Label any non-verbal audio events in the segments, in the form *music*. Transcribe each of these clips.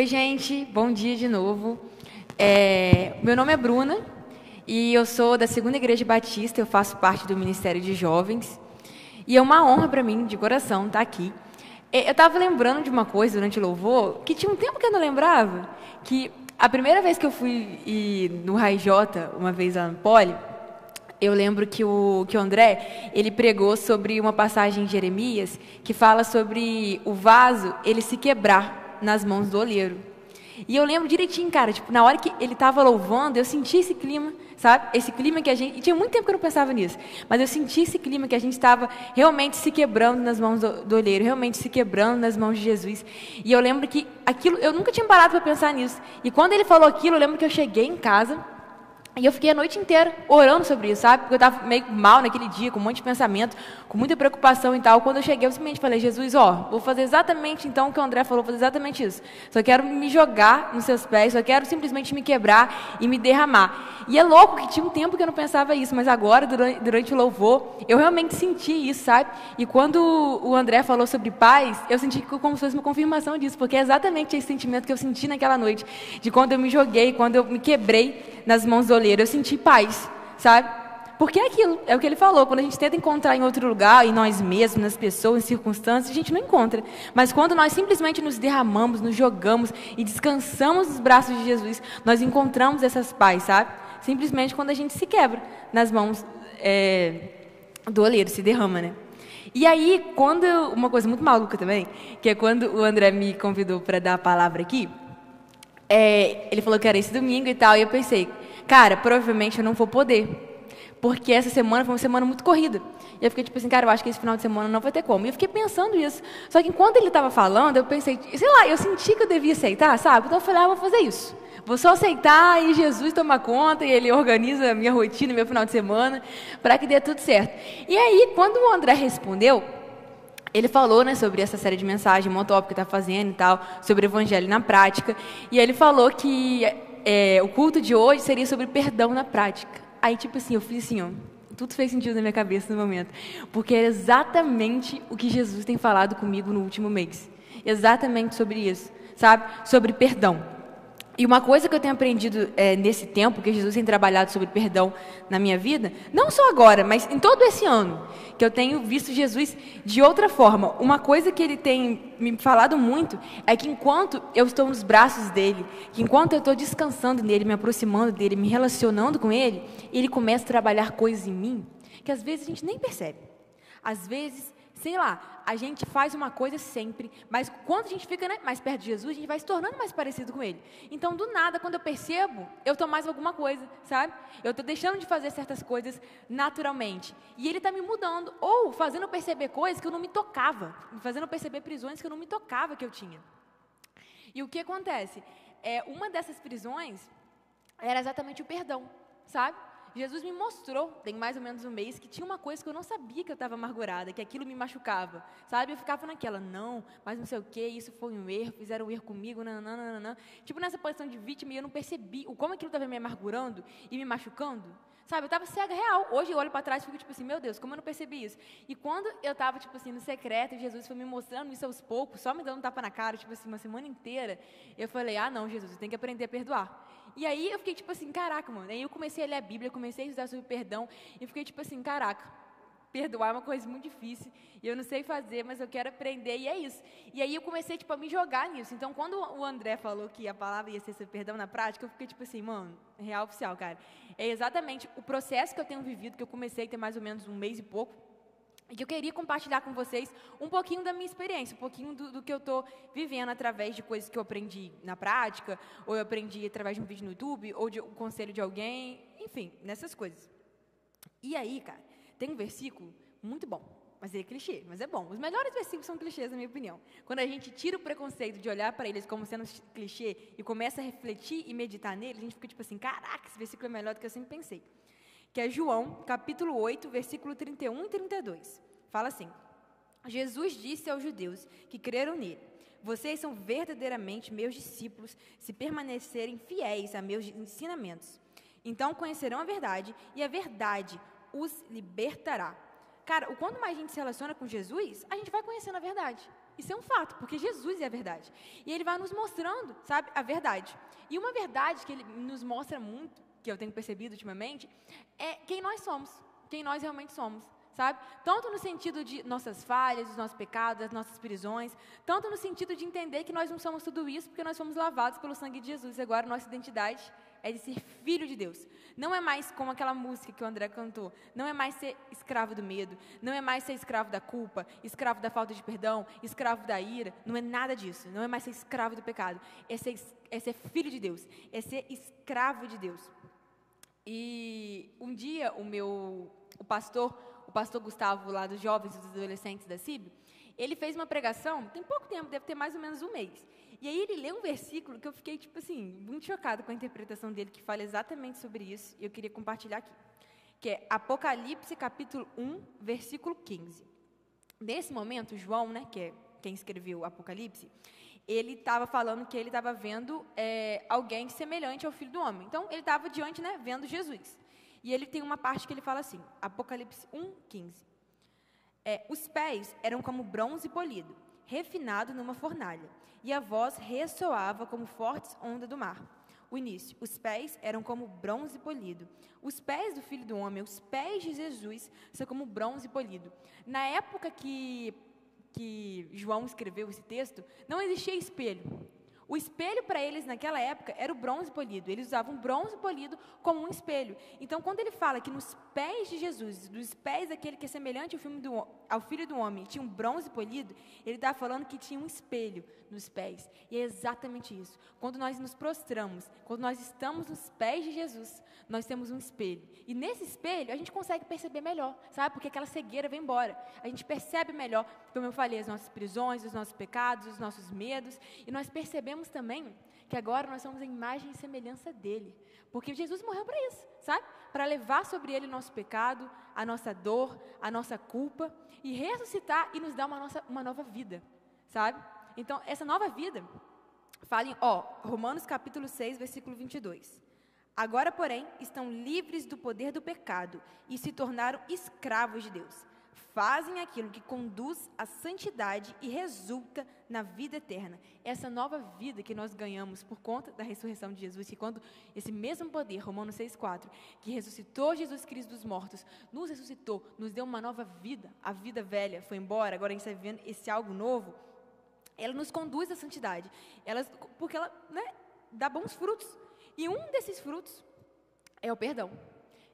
Oi, gente, bom dia de novo. É, meu nome é Bruna e eu sou da Segunda Igreja Batista, eu faço parte do Ministério de Jovens. E é uma honra para mim, de coração, estar aqui. É, eu estava lembrando de uma coisa durante o louvor que tinha um tempo que eu não lembrava, que a primeira vez que eu fui no Rai J, uma vez lá no Poli, eu lembro que o, que o André, ele pregou sobre uma passagem em Jeremias que fala sobre o vaso, ele se quebrar nas mãos do olheiro. E eu lembro direitinho, cara, tipo, na hora que ele estava louvando, eu senti esse clima, sabe? Esse clima que a gente. E tinha muito tempo que eu não pensava nisso, mas eu senti esse clima que a gente estava realmente se quebrando nas mãos do, do olheiro, realmente se quebrando nas mãos de Jesus. E eu lembro que aquilo, eu nunca tinha parado para pensar nisso. E quando ele falou aquilo, eu lembro que eu cheguei em casa. E eu fiquei a noite inteira orando sobre isso, sabe? Porque eu estava meio mal naquele dia, com um monte de pensamento, com muita preocupação e tal. Quando eu cheguei, eu simplesmente falei, Jesus, ó, vou fazer exatamente então o que o André falou, vou fazer exatamente isso. Só quero me jogar nos seus pés, só quero simplesmente me quebrar e me derramar. E é louco que tinha um tempo que eu não pensava isso, mas agora, durante, durante o louvor, eu realmente senti isso, sabe? E quando o André falou sobre paz, eu senti como se fosse uma confirmação disso, porque é exatamente esse sentimento que eu senti naquela noite, de quando eu me joguei, quando eu me quebrei nas mãos do oleiro, eu senti paz, sabe? Porque é aquilo, é o que ele falou. Quando a gente tenta encontrar em outro lugar, em nós mesmos, nas pessoas, em circunstâncias, a gente não encontra. Mas quando nós simplesmente nos derramamos, nos jogamos e descansamos nos braços de Jesus, nós encontramos essas paz, sabe? Simplesmente quando a gente se quebra nas mãos é, do oleiro, se derrama, né? E aí, quando uma coisa muito maluca também, que é quando o André me convidou para dar a palavra aqui, é, ele falou que era esse domingo e tal, e eu pensei, cara, provavelmente eu não vou poder, porque essa semana foi uma semana muito corrida. E eu fiquei tipo assim, cara, eu acho que esse final de semana não vai ter como. E eu fiquei pensando isso. Só que enquanto ele estava falando, eu pensei, sei lá, eu senti que eu devia aceitar, sabe? Então eu falei, ah, vou fazer isso. Vou só aceitar e Jesus toma conta e ele organiza a minha rotina, meu final de semana, para que dê tudo certo. E aí, quando o André respondeu, ele falou né, sobre essa série de mensagens, motópico que está fazendo e tal, sobre o evangelho na prática. E ele falou que é, o culto de hoje seria sobre perdão na prática. Aí, tipo assim, eu fiz assim, ó, tudo fez sentido na minha cabeça no momento. Porque é exatamente o que Jesus tem falado comigo no último mês. Exatamente sobre isso, sabe? Sobre perdão. E uma coisa que eu tenho aprendido é, nesse tempo, que Jesus tem trabalhado sobre perdão na minha vida, não só agora, mas em todo esse ano, que eu tenho visto Jesus de outra forma. Uma coisa que ele tem me falado muito é que enquanto eu estou nos braços dele, que enquanto eu estou descansando nele, me aproximando dele, me relacionando com ele, ele começa a trabalhar coisas em mim que às vezes a gente nem percebe. Às vezes sei lá, a gente faz uma coisa sempre, mas quando a gente fica né, mais perto de Jesus, a gente vai se tornando mais parecido com Ele. Então, do nada, quando eu percebo, eu estou mais alguma coisa, sabe? Eu estou deixando de fazer certas coisas naturalmente. E Ele está me mudando, ou fazendo perceber coisas que eu não me tocava, fazendo perceber prisões que eu não me tocava que eu tinha. E o que acontece? É, uma dessas prisões era exatamente o perdão, sabe? Jesus me mostrou, tem mais ou menos um mês, que tinha uma coisa que eu não sabia que eu estava amargurada, que aquilo me machucava, sabe? Eu ficava naquela, não, mas não sei o que, isso foi um erro, fizeram um erro comigo, não. Tipo nessa posição de vítima e eu não percebi o como aquilo estava me amargurando e me machucando. Sabe, eu estava cega real. Hoje eu olho para trás e fico tipo assim, meu Deus, como eu não percebi isso? E quando eu estava, tipo assim, no secreto, Jesus foi me mostrando isso aos poucos, só me dando um tapa na cara, tipo assim, uma semana inteira, eu falei, ah, não, Jesus, eu tenho que aprender a perdoar. E aí eu fiquei tipo assim, caraca, mano. Aí eu comecei a ler a Bíblia, comecei a estudar sobre perdão, e fiquei tipo assim, caraca, perdoar é uma coisa muito difícil, e eu não sei fazer, mas eu quero aprender, e é isso. E aí eu comecei, tipo, a me jogar nisso. Então, quando o André falou que a palavra ia ser sobre perdão na prática, eu fiquei tipo assim, mano, real oficial, cara. É exatamente o processo que eu tenho vivido, que eu comecei a ter mais ou menos um mês e pouco, e eu queria compartilhar com vocês um pouquinho da minha experiência, um pouquinho do, do que eu estou vivendo através de coisas que eu aprendi na prática, ou eu aprendi através de um vídeo no YouTube, ou de um conselho de alguém, enfim, nessas coisas. E aí, cara, tem um versículo muito bom, mas é clichê, mas é bom. Os melhores versículos são clichês, na minha opinião. Quando a gente tira o preconceito de olhar para eles como sendo clichê e começa a refletir e meditar neles, a gente fica tipo assim, caraca, esse versículo é melhor do que eu sempre pensei que é João, capítulo 8, versículo 31 e 32. Fala assim: Jesus disse aos judeus que creram nele: Vocês são verdadeiramente meus discípulos se permanecerem fiéis a meus ensinamentos. Então conhecerão a verdade e a verdade os libertará. Cara, o quanto mais a gente se relaciona com Jesus, a gente vai conhecendo a verdade. Isso é um fato, porque Jesus é a verdade. E ele vai nos mostrando, sabe, a verdade. E uma verdade que ele nos mostra muito, que eu tenho percebido ultimamente, é quem nós somos, quem nós realmente somos sabe? Tanto no sentido de nossas falhas, dos nossos pecados, das nossas prisões, tanto no sentido de entender que nós não somos tudo isso porque nós fomos lavados pelo sangue de Jesus. Agora nossa identidade é de ser filho de Deus. Não é mais como aquela música que o André cantou. Não é mais ser escravo do medo. Não é mais ser escravo da culpa, escravo da falta de perdão, escravo da ira. Não é nada disso. Não é mais ser escravo do pecado. É ser, é ser filho de Deus. É ser escravo de Deus. E um dia o meu o pastor o pastor Gustavo, lá dos jovens e dos adolescentes da CIB, ele fez uma pregação, tem pouco tempo, deve ter mais ou menos um mês. E aí ele leu um versículo que eu fiquei, tipo assim, muito chocado com a interpretação dele, que fala exatamente sobre isso, e eu queria compartilhar aqui. Que é Apocalipse, capítulo 1, versículo 15. Nesse momento, João, né, que é quem escreveu Apocalipse, ele estava falando que ele estava vendo é, alguém semelhante ao Filho do Homem. Então, ele estava diante, né, vendo Jesus. E ele tem uma parte que ele fala assim, Apocalipse 1, 15. É, os pés eram como bronze polido, refinado numa fornalha, e a voz ressoava como fortes ondas do mar. O início, os pés eram como bronze polido. Os pés do Filho do Homem, os pés de Jesus, são como bronze polido. Na época que, que João escreveu esse texto, não existia espelho. O espelho para eles naquela época era o bronze polido. Eles usavam bronze polido como um espelho. Então, quando ele fala que nos pés de Jesus, dos pés daquele que é semelhante ao, do, ao filho do homem, tinha um bronze polido, ele está falando que tinha um espelho nos pés. E é exatamente isso. Quando nós nos prostramos, quando nós estamos nos pés de Jesus, nós temos um espelho. E nesse espelho, a gente consegue perceber melhor, sabe? Porque aquela cegueira vem embora. A gente percebe melhor, como eu falei, as nossas prisões, os nossos pecados, os nossos medos. E nós percebemos também que agora nós somos a imagem e semelhança dele. Porque Jesus morreu para isso, sabe? Para levar sobre ele o nosso pecado, a nossa dor, a nossa culpa, e ressuscitar e nos dar uma, nossa, uma nova vida, sabe? Então, essa nova vida, falem, ó, Romanos capítulo 6, versículo 22. Agora, porém, estão livres do poder do pecado e se tornaram escravos de Deus fazem aquilo que conduz à santidade e resulta na vida eterna. Essa nova vida que nós ganhamos por conta da ressurreição de Jesus, que quando esse mesmo poder, Romanos 6,4, que ressuscitou Jesus Cristo dos mortos, nos ressuscitou, nos deu uma nova vida, a vida velha foi embora, agora a gente está vivendo esse algo novo, ela nos conduz à santidade, ela, porque ela né, dá bons frutos. E um desses frutos é o perdão.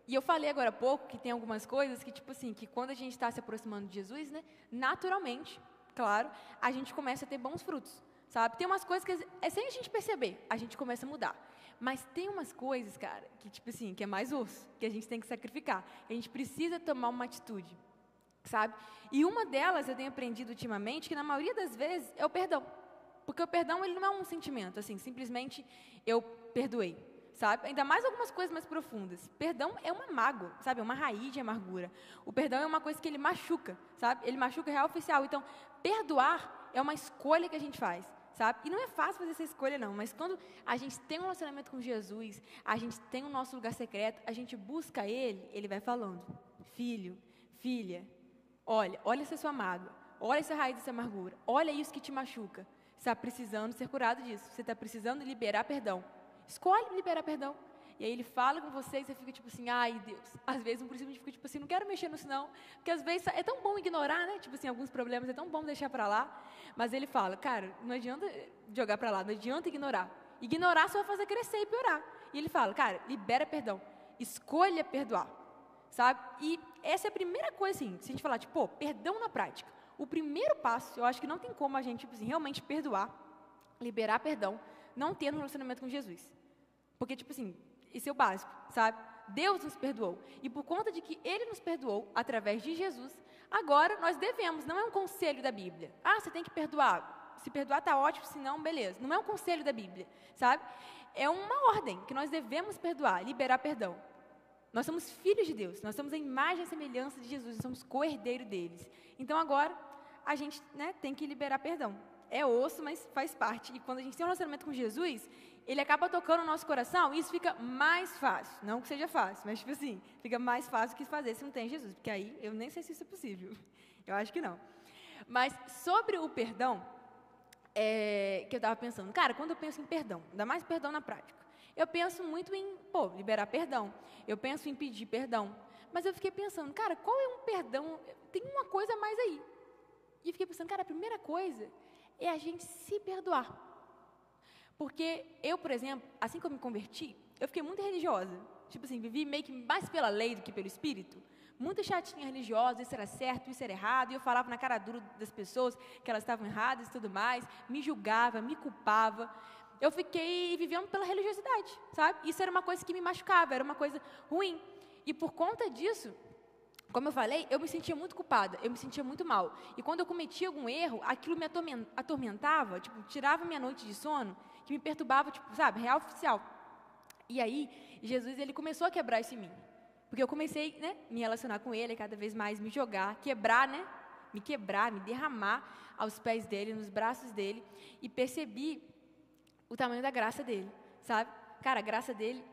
E eu falei agora há pouco que tem algumas coisas que, tipo assim, que quando a gente está se aproximando de Jesus, né, naturalmente, claro, a gente começa a ter bons frutos, sabe? Tem umas coisas que, é sem a gente perceber, a gente começa a mudar. Mas tem umas coisas, cara, que, tipo assim, que é mais osso, que a gente tem que sacrificar. A gente precisa tomar uma atitude, sabe? E uma delas eu tenho aprendido ultimamente, que na maioria das vezes é o perdão. Porque o perdão, ele não é um sentimento, assim, simplesmente eu perdoei sabe? Ainda mais algumas coisas mais profundas. Perdão é uma mágoa, sabe? É uma raiz de amargura. O perdão é uma coisa que ele machuca, sabe? Ele machuca real oficial. Então, perdoar é uma escolha que a gente faz, sabe? E não é fácil fazer essa escolha, não. Mas quando a gente tem um relacionamento com Jesus, a gente tem o nosso lugar secreto, a gente busca Ele, Ele vai falando: Filho, filha, olha, olha essa sua mágoa, olha essa raiz dessa amargura, olha isso que te machuca. Você está precisando ser curado disso. Você está precisando liberar perdão. Escolhe liberar perdão. E aí ele fala com você e você fica tipo assim, ai Deus. Às vezes um princípio fica tipo assim, não quero mexer nisso não. Porque às vezes é tão bom ignorar, né? Tipo assim, alguns problemas é tão bom deixar para lá. Mas ele fala, cara, não adianta jogar para lá, não adianta ignorar. Ignorar só vai fazer crescer e piorar. E ele fala, cara, libera perdão. Escolha perdoar. Sabe? E essa é a primeira coisa, assim, se a gente falar, tipo, pô, perdão na prática. O primeiro passo, eu acho que não tem como a gente, tipo assim, realmente perdoar, liberar perdão, não ter um relacionamento com Jesus. Porque, tipo assim, isso é o básico, sabe? Deus nos perdoou. E por conta de que Ele nos perdoou através de Jesus, agora nós devemos, não é um conselho da Bíblia. Ah, você tem que perdoar. Se perdoar está ótimo, se não, beleza. Não é um conselho da Bíblia, sabe? É uma ordem que nós devemos perdoar, liberar perdão. Nós somos filhos de Deus, nós somos a imagem e semelhança de Jesus, nós somos co-herdeiro deles. Então agora a gente né, tem que liberar perdão é osso, mas faz parte. E quando a gente tem um relacionamento com Jesus, ele acaba tocando o nosso coração e isso fica mais fácil. Não que seja fácil, mas tipo assim, fica mais fácil que fazer se não tem Jesus. Porque aí eu nem sei se isso é possível. *laughs* Eu acho que não. Mas sobre o perdão, é, que eu estava pensando, cara, quando eu penso em perdão, ainda mais perdão na prática, eu penso muito em, pô, liberar perdão. Eu penso em pedir perdão. Mas eu fiquei pensando, cara, qual é um perdão? Tem uma coisa a mais aí. E fiquei pensando, cara, a primeira coisa é a gente se perdoar. Porque eu, por exemplo, assim que eu me converti, eu fiquei muito religiosa. Tipo assim, vivi meio que mais pela lei do que pelo espírito muito chatinha religiosa, isso era certo, isso era errado, e eu falava na cara dura das pessoas que elas estavam erradas e tudo mais, me julgava, me culpava. Eu fiquei vivendo pela religiosidade, sabe? Isso era uma coisa que me machucava, era uma coisa ruim. E por conta disso, como eu falei, eu me sentia muito culpada, eu me sentia muito mal. E quando eu cometia algum erro, aquilo me atormentava, tipo, tirava minha noite de sono, que me perturbava, tipo, sabe, real oficial. E aí, Jesus, ele começou a quebrar isso em mim. Porque eu comecei, né, me relacionar com ele, cada vez mais me jogar, quebrar, né, me quebrar, me derramar aos pés dele, nos braços dele, e percebi o tamanho da graça dele, sabe? Cara, a graça dele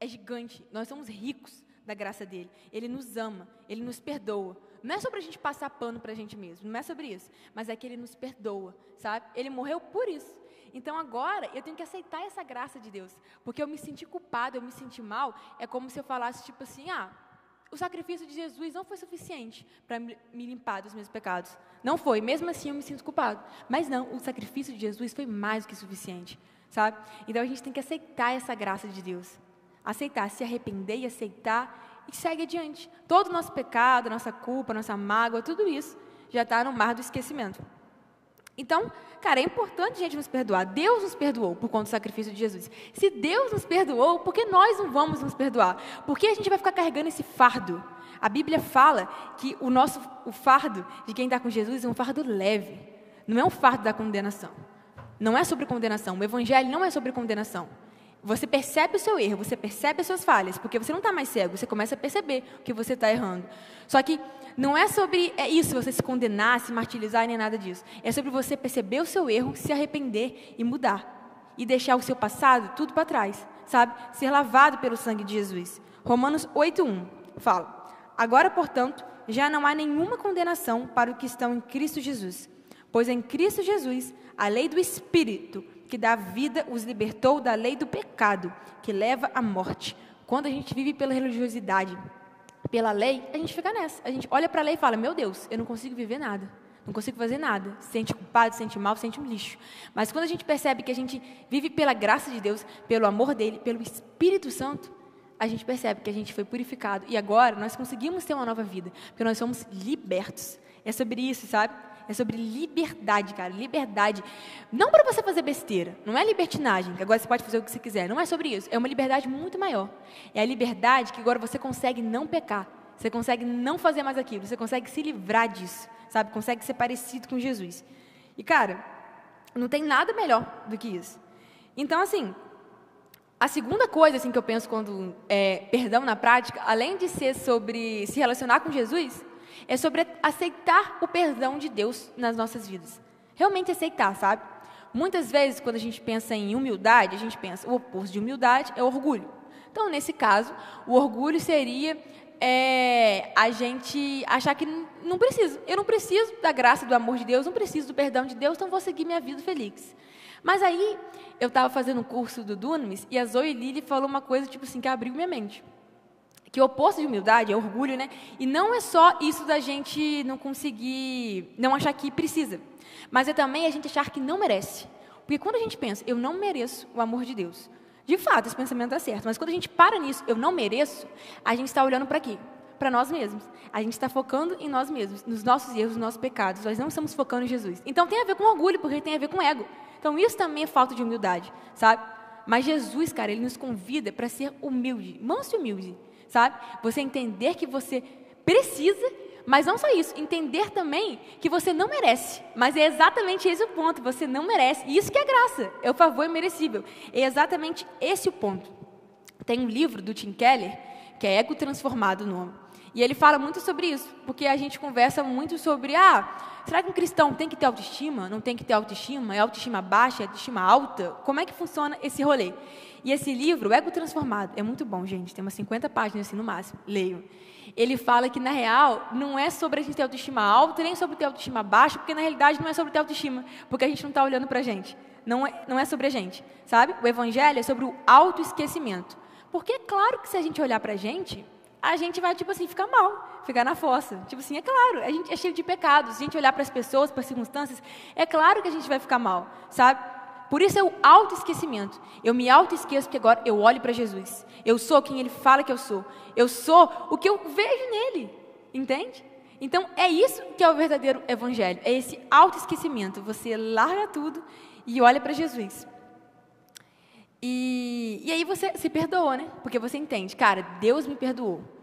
é gigante. Nós somos ricos da graça dele. Ele nos ama, ele nos perdoa. Não é sobre a gente passar pano para a gente mesmo, não é sobre isso. Mas é que ele nos perdoa, sabe? Ele morreu por isso. Então agora eu tenho que aceitar essa graça de Deus, porque eu me senti culpado, eu me senti mal. É como se eu falasse tipo assim: ah, o sacrifício de Jesus não foi suficiente para me limpar dos meus pecados. Não foi, mesmo assim eu me sinto culpado. Mas não, o sacrifício de Jesus foi mais do que suficiente, sabe? Então a gente tem que aceitar essa graça de Deus. Aceitar, se arrepender e aceitar e segue adiante. Todo o nosso pecado, nossa culpa, nossa mágoa, tudo isso já está no mar do esquecimento. Então, cara, é importante a gente nos perdoar. Deus nos perdoou por conta do sacrifício de Jesus. Se Deus nos perdoou, por que nós não vamos nos perdoar? Por que a gente vai ficar carregando esse fardo? A Bíblia fala que o nosso o fardo de quem está com Jesus é um fardo leve. Não é um fardo da condenação. Não é sobre condenação. O Evangelho não é sobre condenação. Você percebe o seu erro, você percebe as suas falhas, porque você não está mais cego, você começa a perceber que você está errando. Só que não é sobre é isso, você se condenar, se martirizar, nem nada disso. É sobre você perceber o seu erro, se arrepender e mudar. E deixar o seu passado tudo para trás, sabe? Ser lavado pelo sangue de Jesus. Romanos 8,1 fala: Agora, portanto, já não há nenhuma condenação para os que estão em Cristo Jesus. Pois em Cristo Jesus, a lei do Espírito que dá vida os libertou da lei do pecado, que leva à morte. Quando a gente vive pela religiosidade, pela lei, a gente fica nessa. A gente olha para a lei e fala: Meu Deus, eu não consigo viver nada. Não consigo fazer nada. Se sente culpado, se sente mal, se sente um lixo. Mas quando a gente percebe que a gente vive pela graça de Deus, pelo amor dele, pelo Espírito Santo, a gente percebe que a gente foi purificado. E agora nós conseguimos ter uma nova vida, porque nós somos libertos. É sobre isso, sabe? É sobre liberdade, cara. Liberdade. Não para você fazer besteira. Não é libertinagem, que agora você pode fazer o que você quiser. Não é sobre isso. É uma liberdade muito maior. É a liberdade que agora você consegue não pecar. Você consegue não fazer mais aquilo. Você consegue se livrar disso. Sabe? Consegue ser parecido com Jesus. E, cara, não tem nada melhor do que isso. Então, assim, a segunda coisa assim, que eu penso quando é, perdão na prática, além de ser sobre se relacionar com Jesus, é sobre aceitar o perdão de Deus nas nossas vidas. Realmente aceitar, sabe? Muitas vezes, quando a gente pensa em humildade, a gente pensa o oposto de humildade é orgulho. Então, nesse caso, o orgulho seria é, a gente achar que não preciso. Eu não preciso da graça, do amor de Deus, não preciso do perdão de Deus, então vou seguir minha vida feliz. Mas aí, eu estava fazendo um curso do Dunamis e a Zoe Lili falou uma coisa tipo assim que abriu minha mente que o oposto de humildade é orgulho, né? E não é só isso da gente não conseguir, não achar que precisa, mas é também a gente achar que não merece. Porque quando a gente pensa, eu não mereço o amor de Deus, de fato, esse pensamento é certo, mas quando a gente para nisso, eu não mereço, a gente está olhando para quê? Para nós mesmos. A gente está focando em nós mesmos, nos nossos erros, nos nossos pecados. Nós não estamos focando em Jesus. Então tem a ver com orgulho, porque tem a ver com ego. Então isso também é falta de humildade, sabe? Mas Jesus, cara, ele nos convida para ser humilde, manso e humilde sabe? Você entender que você precisa, mas não só isso, entender também que você não merece. Mas é exatamente esse o ponto, você não merece. E isso que é graça, é o favor imerecível. É exatamente esse o ponto. Tem um livro do Tim Keller, que é Ego Transformado o nome. E ele fala muito sobre isso, porque a gente conversa muito sobre, ah, será que um cristão tem que ter autoestima? Não tem que ter autoestima? É autoestima baixa? É autoestima alta? Como é que funciona esse rolê? E esse livro, Ego Transformado, é muito bom, gente. Tem umas 50 páginas assim no máximo. Leio. Ele fala que, na real, não é sobre a gente ter autoestima alta, nem sobre ter autoestima baixa, porque na realidade não é sobre ter autoestima, porque a gente não está olhando para a gente. Não é, não é sobre a gente, sabe? O evangelho é sobre o autoesquecimento. Porque é claro que se a gente olhar para a gente, a gente vai, tipo assim, ficar mal, ficar na fossa. Tipo assim, é claro, a gente é cheio de pecados. Se a gente olhar para as pessoas, para as circunstâncias, é claro que a gente vai ficar mal, sabe? Por isso é o autoesquecimento. Eu me autoesqueço porque agora eu olho para Jesus. Eu sou quem Ele fala que eu sou. Eu sou o que eu vejo nele. Entende? Então é isso que é o verdadeiro evangelho. É esse autoesquecimento. Você larga tudo e olha para Jesus. E, e aí você se perdoa, né? Porque você entende, cara, Deus me perdoou.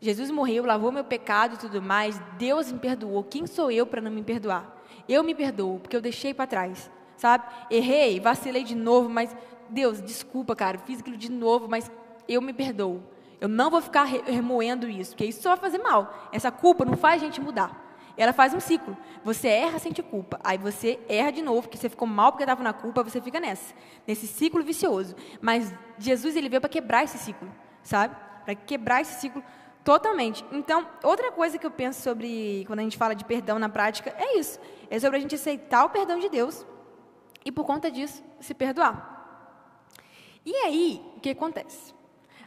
Jesus morreu, lavou meu pecado e tudo mais. Deus me perdoou. Quem sou eu para não me perdoar? Eu me perdoo porque eu deixei para trás sabe? Errei, vacilei de novo, mas Deus, desculpa, cara, fiz aquilo de novo, mas eu me perdoo. Eu não vou ficar remoendo isso, porque isso só vai fazer mal. Essa culpa não faz a gente mudar. Ela faz um ciclo. Você erra, sente culpa. Aí você erra de novo, porque você ficou mal porque estava na culpa, você fica nessa, nesse ciclo vicioso. Mas Jesus ele veio para quebrar esse ciclo, sabe? Para quebrar esse ciclo totalmente. Então, outra coisa que eu penso sobre quando a gente fala de perdão na prática é isso. É sobre a gente aceitar o perdão de Deus e por conta disso se perdoar. E aí, o que acontece?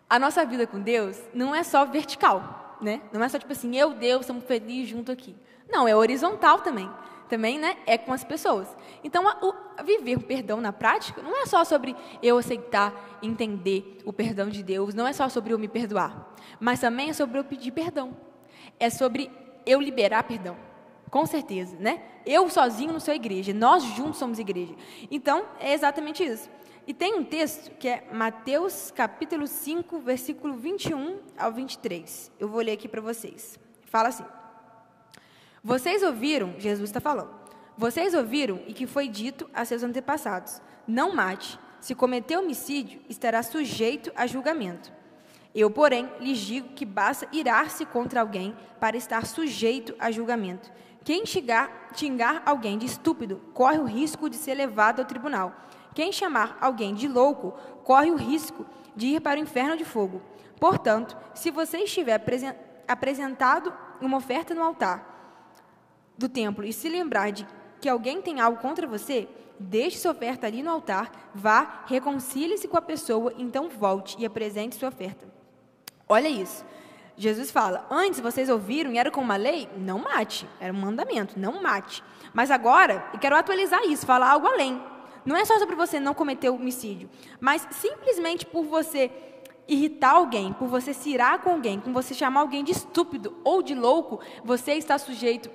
A nossa vida com Deus não é só vertical, né? Não é só tipo assim, eu, Deus, estamos felizes junto aqui. Não, é horizontal também. Também, né? É com as pessoas. Então, a, o, a viver o perdão na prática não é só sobre eu aceitar, entender o perdão de Deus, não é só sobre eu me perdoar, mas também é sobre eu pedir perdão. É sobre eu liberar perdão. Com certeza, né? Eu sozinho não sou igreja, nós juntos somos igreja. Então, é exatamente isso. E tem um texto que é Mateus capítulo 5, versículo 21 ao 23. Eu vou ler aqui para vocês. Fala assim: Vocês ouviram, Jesus está falando, vocês ouviram e que foi dito a seus antepassados: Não mate. Se cometer homicídio, estará sujeito a julgamento. Eu, porém, lhes digo que basta irar-se contra alguém para estar sujeito a julgamento. Quem xingar, xingar alguém de estúpido corre o risco de ser levado ao tribunal. Quem chamar alguém de louco corre o risco de ir para o inferno de fogo. Portanto, se você estiver apresentado uma oferta no altar do templo e se lembrar de que alguém tem algo contra você, deixe sua oferta ali no altar, vá, reconcilie-se com a pessoa, então volte e apresente sua oferta. Olha isso. Jesus fala: Antes vocês ouviram e era com uma lei? Não mate. Era um mandamento, não mate. Mas agora, eu quero atualizar isso, falar algo além. Não é só sobre você não cometer homicídio, mas simplesmente por você irritar alguém, por você se irar com alguém, por você chamar alguém de estúpido ou de louco, você está sujeito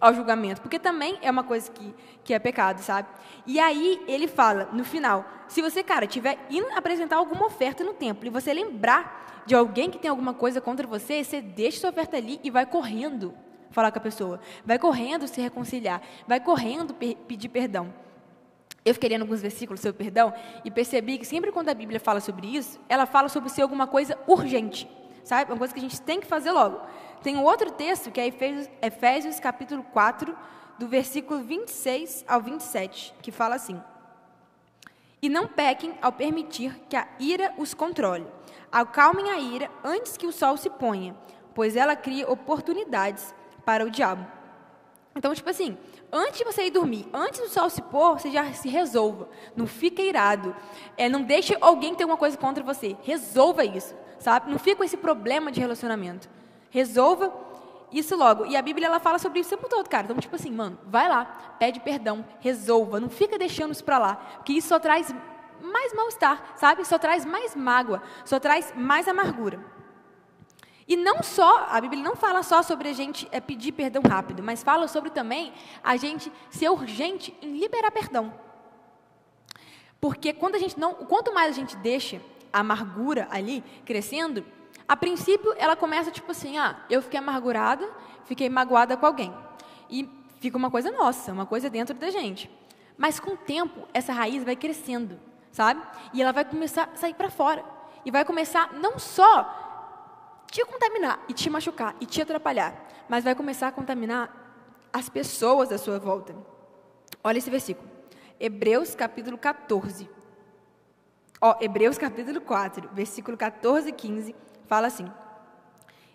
ao julgamento, porque também é uma coisa que, que é pecado, sabe? E aí ele fala, no final, se você, cara, tiver indo apresentar alguma oferta no templo e você lembrar de alguém que tem alguma coisa contra você, você deixa sua oferta ali e vai correndo falar com a pessoa. Vai correndo se reconciliar. Vai correndo pe pedir perdão. Eu fiquei lendo alguns versículos sobre perdão e percebi que sempre quando a Bíblia fala sobre isso, ela fala sobre ser alguma coisa urgente, sabe? Uma coisa que a gente tem que fazer logo. Tem um outro texto que é Efésios, Efésios capítulo 4, do versículo 26 ao 27, que fala assim: E não pequem ao permitir que a ira os controle Acalmem a ira antes que o sol se ponha, pois ela cria oportunidades para o diabo. Então, tipo assim, antes de você ir dormir, antes do sol se pôr, você já se resolva. Não fica irado. É, não deixe alguém ter uma coisa contra você. Resolva isso, sabe? Não fica com esse problema de relacionamento. Resolva isso logo. E a Bíblia ela fala sobre isso o tempo todo, cara. Então, tipo assim, mano, vai lá, pede perdão, resolva. Não fica deixando isso para lá, porque isso só traz mais mal-estar, sabe? Só traz mais mágoa, só traz mais amargura. E não só, a Bíblia não fala só sobre a gente é, pedir perdão rápido, mas fala sobre também a gente ser urgente em liberar perdão. Porque quando a gente não, quanto mais a gente deixa a amargura ali crescendo, a princípio ela começa tipo assim, ah, eu fiquei amargurada, fiquei magoada com alguém. E fica uma coisa nossa, uma coisa dentro da gente. Mas com o tempo, essa raiz vai crescendo sabe? E ela vai começar a sair para fora. E vai começar não só te contaminar e te machucar e te atrapalhar, mas vai começar a contaminar as pessoas da sua volta. Olha esse versículo. Hebreus capítulo 14. Ó, Hebreus capítulo 4, versículo 14 e 15, fala assim: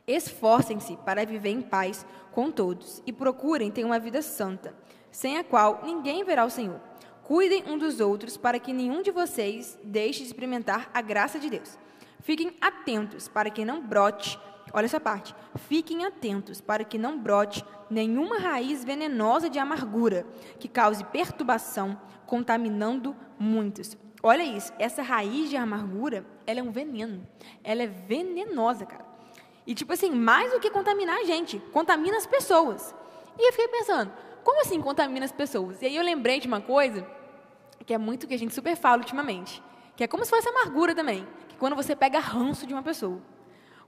Esforcem-se para viver em paz com todos e procurem ter uma vida santa, sem a qual ninguém verá o Senhor. Cuidem um dos outros para que nenhum de vocês deixe de experimentar a graça de Deus. Fiquem atentos para que não brote, olha essa parte, fiquem atentos para que não brote nenhuma raiz venenosa de amargura que cause perturbação, contaminando muitos. Olha isso, essa raiz de amargura, ela é um veneno. Ela é venenosa, cara. E tipo assim, mais do que contaminar a gente, contamina as pessoas. E eu fiquei pensando, como assim contamina as pessoas? E aí eu lembrei de uma coisa que é muito que a gente super fala ultimamente, que é como se fosse amargura também, que quando você pega ranço de uma pessoa.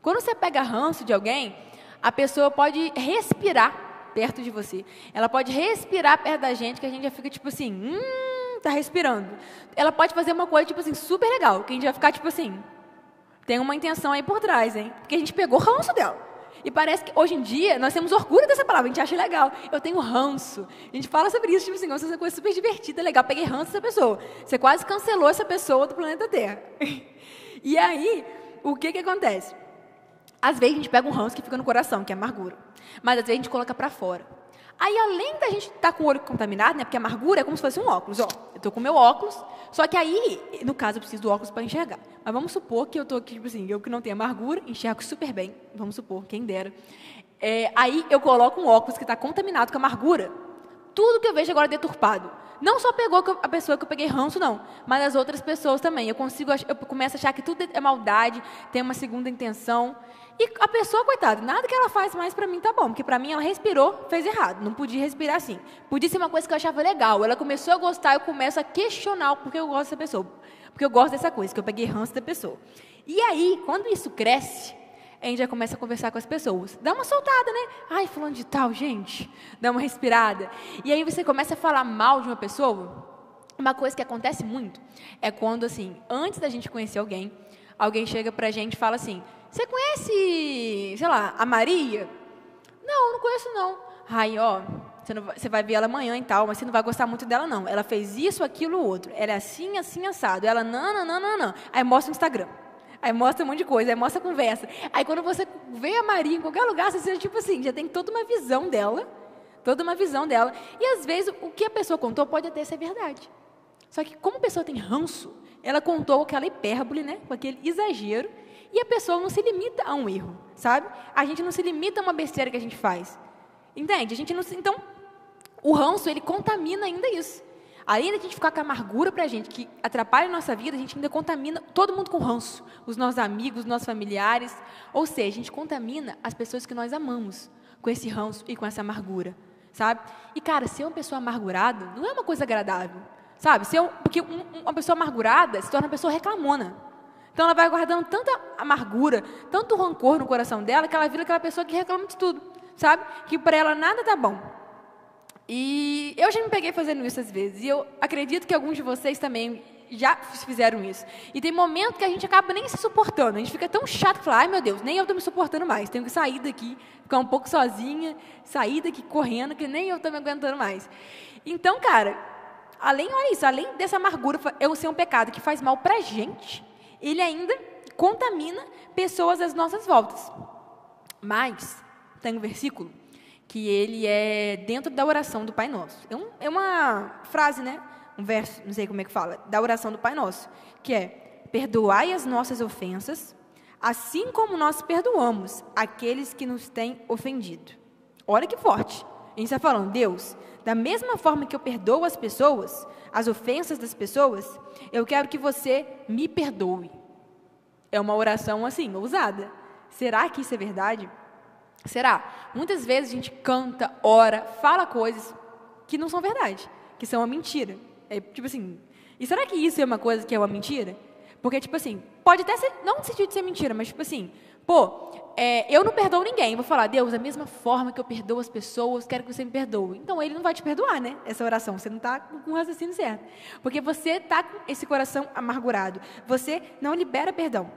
Quando você pega ranço de alguém, a pessoa pode respirar perto de você. Ela pode respirar perto da gente, que a gente já fica tipo assim, hum, tá respirando. Ela pode fazer uma coisa tipo assim super legal, que a gente vai ficar tipo assim, tem uma intenção aí por trás, hein? Porque a gente pegou ranço dela. E parece que hoje em dia nós temos orgulho dessa palavra, a gente acha legal. Eu tenho ranço. A gente fala sobre isso, tipo assim, nossa, essa coisa super divertida, legal. Peguei ranço dessa pessoa. Você quase cancelou essa pessoa do planeta Terra. *laughs* e aí, o que que acontece? Às vezes a gente pega um ranço que fica no coração, que é amargura. Mas às vezes a gente coloca para fora. Aí, além da gente estar tá com o olho contaminado, né? Porque a amargura é como se fosse um óculos. Ó, eu estou com meu óculos, só que aí, no caso, eu preciso do óculos para enxergar. Mas vamos supor que eu estou aqui, tipo assim, eu que não tenho amargura, enxergo super bem. Vamos supor, quem dera. É, aí eu coloco um óculos que está contaminado com amargura. Tudo que eu vejo agora é deturpado. Não só pegou a pessoa que eu peguei ranço, não, mas as outras pessoas também. Eu consigo, eu começo a achar que tudo é maldade, tem uma segunda intenção. E a pessoa, coitada, nada que ela faz mais para mim tá bom, porque para mim ela respirou, fez errado, não podia respirar assim. Podia ser uma coisa que eu achava legal. Ela começou a gostar, eu começo a questionar o porquê eu gosto dessa pessoa. Porque eu gosto dessa coisa, que eu peguei ranço da pessoa. E aí, quando isso cresce, a gente já começa a conversar com as pessoas. Dá uma soltada, né? Ai, falando de tal, gente. Dá uma respirada. E aí você começa a falar mal de uma pessoa. Uma coisa que acontece muito é quando, assim, antes da gente conhecer alguém, alguém chega pra gente e fala assim: você conhece, sei lá, a Maria? Não, não conheço não. Aí, ó, você, não, você, vai ver ela amanhã e tal, mas você não vai gostar muito dela, não. Ela fez isso, aquilo, outro. Ela é assim, assim, assado. Ela, não, não, não, não, não. Aí mostra o Instagram. Aí mostra um monte de coisa, aí mostra a conversa. Aí quando você vê a Maria em qualquer lugar, você sente tipo assim, já tem toda uma visão dela, toda uma visão dela. E às vezes o que a pessoa contou pode até ser verdade. Só que como a pessoa tem ranço, ela contou aquela hipérbole, né, com aquele exagero, e a pessoa não se limita a um erro, sabe? A gente não se limita a uma besteira que a gente faz. Entende? A gente não se... Então, o ranço, ele contamina ainda isso. Além de a gente ficar com amargura para a gente, que atrapalha a nossa vida, a gente ainda contamina todo mundo com ranço. Os nossos amigos, os nossos familiares. Ou seja, a gente contamina as pessoas que nós amamos com esse ranço e com essa amargura. Sabe? E, cara, ser uma pessoa amargurada não é uma coisa agradável. Sabe? Ser um, porque um, uma pessoa amargurada se torna uma pessoa reclamona. Então ela vai guardando tanta amargura, tanto rancor no coração dela, que ela vira aquela pessoa que reclama de tudo, sabe? Que para ela nada tá bom. E eu já me peguei fazendo isso às vezes. E eu acredito que alguns de vocês também já fizeram isso. E tem momento que a gente acaba nem se suportando. A gente fica tão chato que fala, ai meu Deus, nem eu estou me suportando mais. Tenho que sair daqui, ficar um pouco sozinha, sair daqui correndo, que nem eu estou me aguentando mais. Então, cara, além, olha isso, além dessa amargura eu ser um pecado que faz mal para a gente, ele ainda contamina pessoas às nossas voltas. Mas tem um versículo que ele é dentro da oração do Pai Nosso. É, um, é uma frase, né? Um verso, não sei como é que fala, da oração do Pai Nosso, que é: Perdoai as nossas ofensas, assim como nós perdoamos aqueles que nos têm ofendido. Olha que forte. A gente está falando, Deus, da mesma forma que eu perdoo as pessoas, as ofensas das pessoas, eu quero que você me perdoe. É uma oração assim, ousada. Será que isso é verdade? Será? Muitas vezes a gente canta, ora, fala coisas que não são verdade, que são uma mentira. É tipo assim, e será que isso é uma coisa que é uma mentira? Porque, tipo assim, pode até ser, não no sentido de ser mentira, mas tipo assim, pô, é, eu não perdoo ninguém. Vou falar, Deus, da mesma forma que eu perdoo as pessoas, quero que você me perdoe. Então, ele não vai te perdoar, né? Essa oração. Você não está com o raciocínio certo. Porque você está com esse coração amargurado. Você não libera perdão.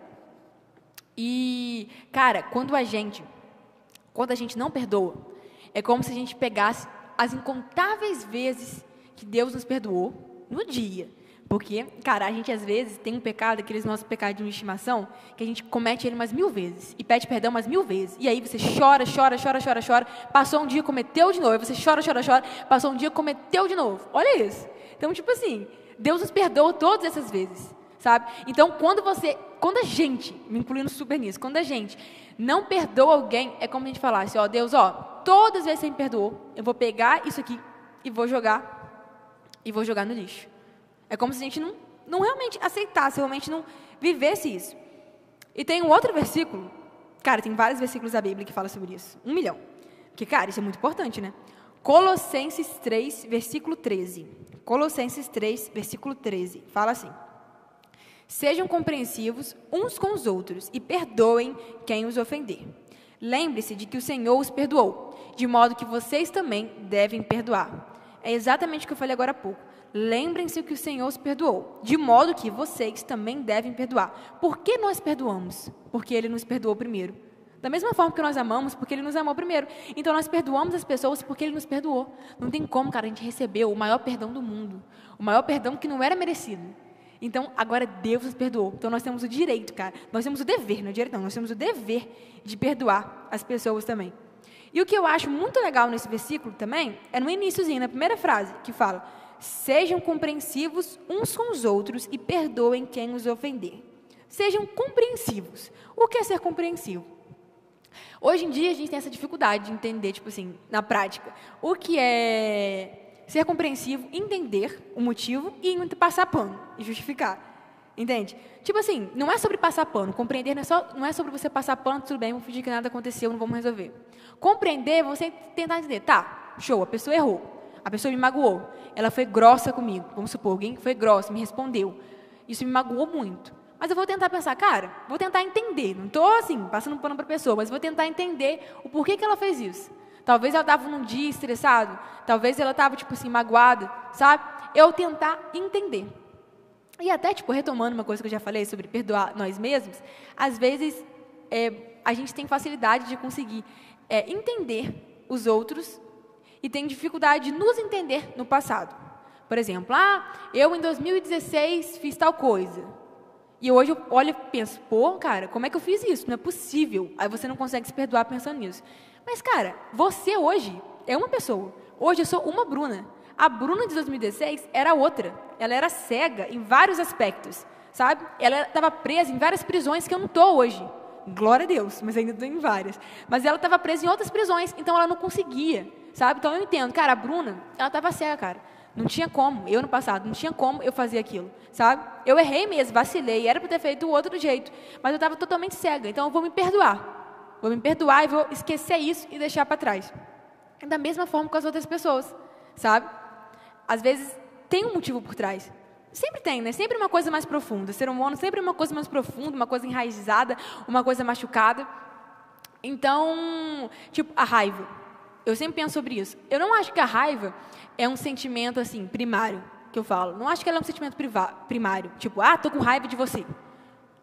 E, cara, quando a gente, quando a gente não perdoa, é como se a gente pegasse as incontáveis vezes que Deus nos perdoou no dia. Porque, cara, a gente às vezes tem um pecado, aqueles nossos pecadinhos de estimação, que a gente comete ele umas mil vezes e pede perdão umas mil vezes. E aí você chora, chora, chora, chora, chora, passou um dia, cometeu de novo. Você chora, chora, chora, passou um dia, cometeu de novo. Olha isso. Então, tipo assim, Deus nos perdoa todas essas vezes, sabe? Então, quando você, quando a gente, me incluindo super nisso, quando a gente não perdoa alguém, é como a gente falasse, ó, Deus, ó, todas as vezes que você me perdoou, eu vou pegar isso aqui e vou jogar, e vou jogar no lixo. É como se a gente não, não realmente aceitasse, realmente não vivesse isso. E tem um outro versículo, cara, tem vários versículos da Bíblia que falam sobre isso. Um milhão. Porque, cara, isso é muito importante, né? Colossenses 3, versículo 13. Colossenses 3, versículo 13. Fala assim: Sejam compreensivos uns com os outros e perdoem quem os ofender. Lembre-se de que o Senhor os perdoou, de modo que vocês também devem perdoar. É exatamente o que eu falei agora há pouco. Lembrem-se que o Senhor os perdoou, de modo que vocês também devem perdoar. Por que nós perdoamos? Porque Ele nos perdoou primeiro. Da mesma forma que nós amamos, porque Ele nos amou primeiro. Então nós perdoamos as pessoas porque Ele nos perdoou. Não tem como, cara, a gente recebeu o maior perdão do mundo. O maior perdão que não era merecido. Então, agora Deus nos perdoou. Então nós temos o direito, cara. Nós temos o dever, não é direito não, nós temos o dever de perdoar as pessoas também. E o que eu acho muito legal nesse versículo também é no iníciozinho, na primeira frase, que fala: Sejam compreensivos uns com os outros e perdoem quem os ofender. Sejam compreensivos. O que é ser compreensivo? Hoje em dia a gente tem essa dificuldade de entender, tipo assim, na prática, o que é ser compreensivo, entender o motivo e passar pano e justificar. Entende? Tipo assim, não é sobre passar pano. Compreender não é, só, não é sobre você passar pano, tudo bem, vamos fingir que nada aconteceu, não vamos resolver. Compreender, você tentar entender, tá, show, a pessoa errou. A pessoa me magoou. Ela foi grossa comigo. Vamos supor, alguém foi grossa, me respondeu. Isso me magoou muito. Mas eu vou tentar pensar, cara, vou tentar entender. Não estou assim, passando pano para a pessoa, mas vou tentar entender o porquê que ela fez isso. Talvez ela estava num dia estressado, talvez ela estava, tipo assim, magoada, sabe? Eu tentar entender. E até, tipo, retomando uma coisa que eu já falei sobre perdoar nós mesmos, às vezes é, a gente tem facilidade de conseguir é, entender os outros e tem dificuldade de nos entender no passado. Por exemplo, ah, eu em 2016 fiz tal coisa. E hoje eu olho e penso, pô, cara, como é que eu fiz isso? Não é possível. Aí você não consegue se perdoar pensando nisso. Mas, cara, você hoje é uma pessoa. Hoje eu sou uma Bruna. A Bruna de 2016 era outra. Ela era cega em vários aspectos, sabe? Ela estava presa em várias prisões que eu não estou hoje. Glória a Deus, mas ainda estou em várias. Mas ela estava presa em outras prisões, então ela não conseguia sabe? Então eu entendo, cara, a Bruna, ela estava cega, cara. Não tinha como, eu no passado, não tinha como eu fazer aquilo, sabe? Eu errei mesmo, vacilei, era para ter feito do outro jeito, mas eu estava totalmente cega, então eu vou me perdoar. Vou me perdoar e vou esquecer isso e deixar para trás. Da mesma forma com as outras pessoas, sabe? Às vezes tem um motivo por trás. Sempre tem, né? Sempre uma coisa mais profunda. Ser humano sempre uma coisa mais profunda, uma coisa enraizada, uma coisa machucada. Então, tipo, a raiva. Eu sempre penso sobre isso. Eu não acho que a raiva é um sentimento assim primário que eu falo. Não acho que ela é um sentimento primário. Tipo, ah, tô com raiva de você.